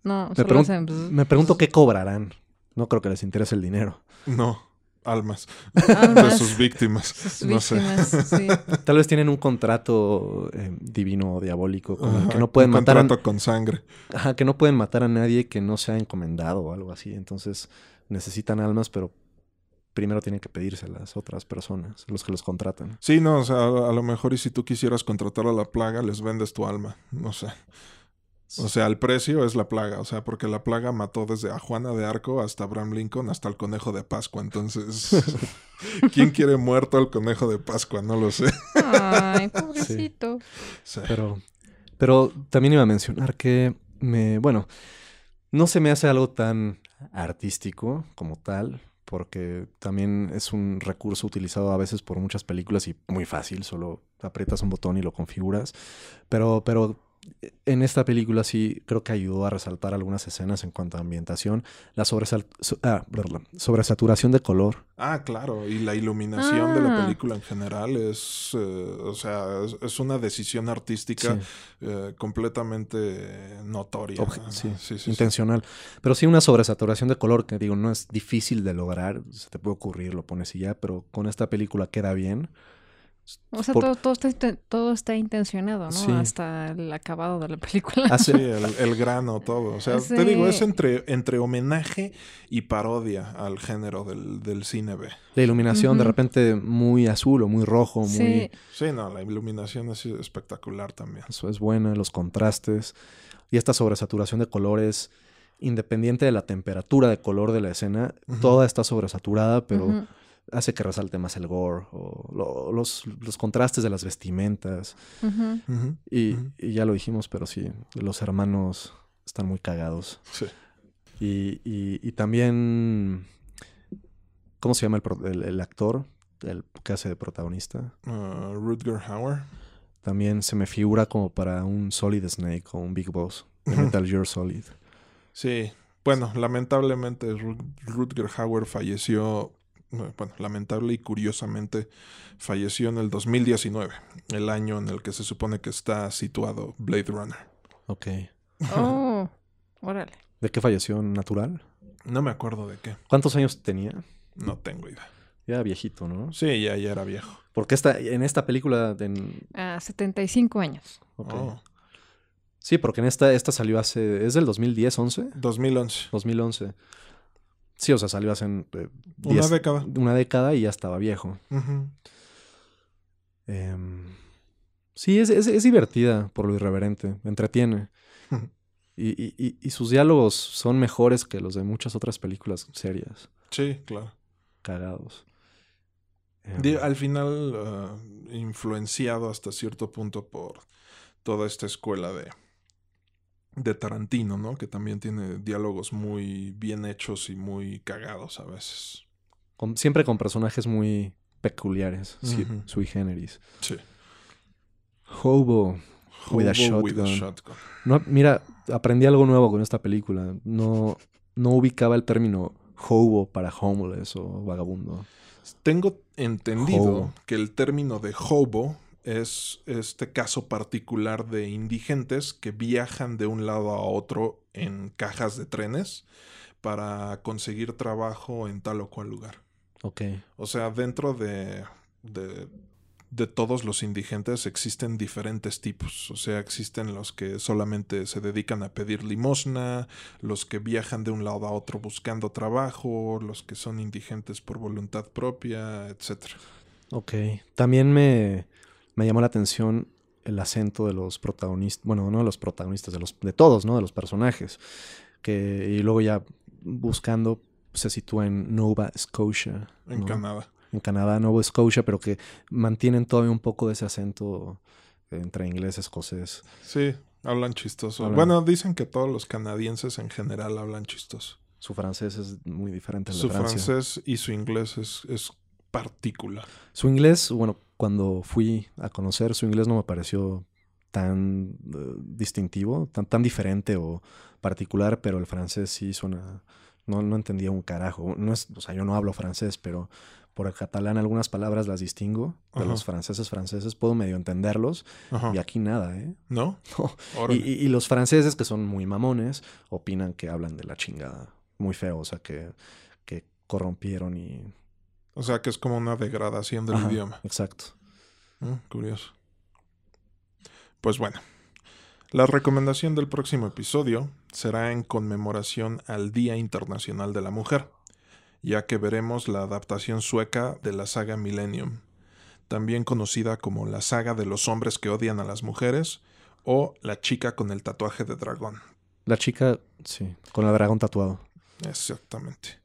No, Me, pregun- hacen... bzz, me pregunto qué cobrarán. No creo que les interese el dinero. No, almas de sus víctimas. sus no sé. víctimas, sí. Tal vez tienen un contrato eh, divino o diabólico con el Ajá, que no pueden un matar a, contrato con sangre. Ajá, que no pueden matar a nadie que no sea encomendado o algo así. Entonces necesitan almas, pero primero tienen que pedírselas otras personas, los que los contratan. Sí, no, o sea, a, a lo mejor y si tú quisieras contratar a la plaga, les vendes tu alma. No sé. O sea, el precio es la plaga. O sea, porque la plaga mató desde a Juana de Arco hasta Abraham Lincoln hasta el conejo de Pascua. Entonces, ¿quién quiere muerto al conejo de Pascua? No lo sé. Ay, pobrecito. Sí. Pero, pero también iba a mencionar que me, bueno, no se me hace algo tan artístico como tal, porque también es un recurso utilizado a veces por muchas películas y muy fácil, solo aprietas un botón y lo configuras. Pero, pero en esta película sí creo que ayudó a resaltar algunas escenas en cuanto a ambientación, la sobresal- so- ah, perdón, sobresaturación de color. Ah, claro, y la iluminación de la Ah. película en general es, eh, o sea, es, es una decisión artística Sí. eh, completamente notoria. Obje- ¿no? sí, sí, sí. intencional. Pero sí una sobresaturación de color que digo, no es difícil de lograr, se te puede ocurrir, lo pones y ya, pero con esta película queda bien. O sea, Por- todo, todo, está, inten- todo está intencionado, ¿no? Sí. Hasta el acabado de la película. Hace- Sí, el, el grano, todo. O sea, Sí. te digo, es entre, entre homenaje y parodia al género del, del cine B. La iluminación de repente muy azul o muy rojo, muy... Sí, Sí, no, la iluminación es espectacular también. Eso es buena, los contrastes. Y esta sobresaturación de colores, independiente de la temperatura de color de la escena, toda está sobresaturada, pero. Hace que resalte más el gore o lo- los, los contrastes de las vestimentas. Y, ya lo dijimos, pero sí, los hermanos están muy cagados. Sí. Y, y- y también, ¿cómo se llama el, pro- el- el actor? El que hace de protagonista. Uh, Rutger Hauer. También se me figura como para un Solid Snake o un Big Boss de. Metal Gear Solid. Sí. Bueno, lamentablemente Ru- Rutger Hauer falleció, bueno, lamentable y curiosamente falleció en el 2019, el año en el que se supone que está situado Blade Runner. Ok. Oh, órale. ¿De qué falleció? ¿Natural? No me acuerdo de qué, ¿Cuántos años tenía? no tengo idea. Ya viejito, ¿no? Sí, ya, ya era viejo. Porque esta, en esta película... en- Ah, 75 años. ok. Oh, Sí, porque en esta, esta salió hace... ¿Es del 2010, 11? 2011. 2011. Sí, o sea, salió hace eh, Una 10 década. una década y ya estaba viejo. Em, sí, es, es- es divertida por lo irreverente, entretiene. Y, y- y- y sus diálogos son mejores que los de muchas otras películas serias, Sí, claro. cagados. Em, al final, ah, influenciado hasta cierto punto por toda esta escuela de, de Tarantino, ¿no? Que también tiene diálogos muy bien hechos y muy cagados a veces. con- siempre con personajes muy peculiares, Ujú. sui generis. Sí. Hobo. With a Hobo with a shotgun. shotgun. No, mira, aprendí algo nuevo con esta película. No, no ubicaba el término hobo para homeless o vagabundo. Tengo entendido Hobo. que el término de hobo es este caso particular de indigentes que viajan de un lado a otro en cajas de trenes para conseguir trabajo en tal o cual lugar. Ok. O sea, dentro de, de, de todos los indigentes existen diferentes tipos. O sea, existen los que solamente se dedican a pedir limosna, los que viajan de un lado a otro buscando trabajo, los que son indigentes por voluntad propia, etc. Ok. También me, me llamó la atención el acento de los protagonistas. Bueno, no de los protagonistas, de los, de todos, ¿no? De los personajes. Que, y luego ya buscando se sitúa en Nova Scotia. En ¿no? Canadá. En Canadá, Nova Scotia, pero que mantienen todavía un poco de ese acento entre inglés escocés. Sí, hablan chistoso. Hablan- Bueno, dicen que todos los canadienses en general hablan chistoso. Su francés es muy diferente al de Su Francia. francés y su inglés es, es particular. Su inglés, bueno, cuando fui a conocer, su inglés no me pareció tan eh, distintivo, tan, tan diferente o particular, pero el francés sí suena. No, no entendía un carajo. No es, o sea, yo no hablo francés, pero por el catalán algunas palabras las distingo de Ajá. los franceses franceses, puedo medio entenderlos, Ajá. y aquí nada, ¿eh? ¿No? No. Y- y los franceses, que son muy mamones, opinan que hablan de la chingada. Muy feo, o sea, que, que corrompieron y... O sea que es como una degradación del Ajá, idioma. Exacto. Mm, curioso. Pues bueno, la recomendación del próximo episodio será en conmemoración al Día Internacional de la Mujer, ya que veremos la adaptación sueca de la saga Millennium, también conocida como la saga de los hombres que odian a las mujeres o la chica con el tatuaje de dragón. La chica, sí, con el dragón tatuado. Exactamente.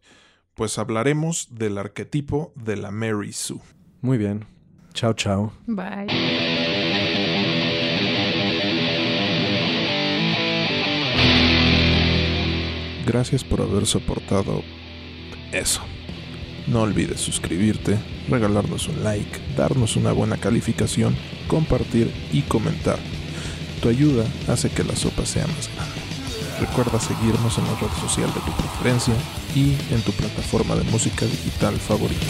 Pues hablaremos del arquetipo de la Mary Sue. Muy bien. Chao, chao. Bye. Gracias por haber soportado eso. No olvides suscribirte, regalarnos un like, darnos una buena calificación, compartir y comentar. Tu ayuda hace que la sopa sea más grande. Recuerda seguirnos en la red social de tu preferencia y en tu plataforma de música digital favorita.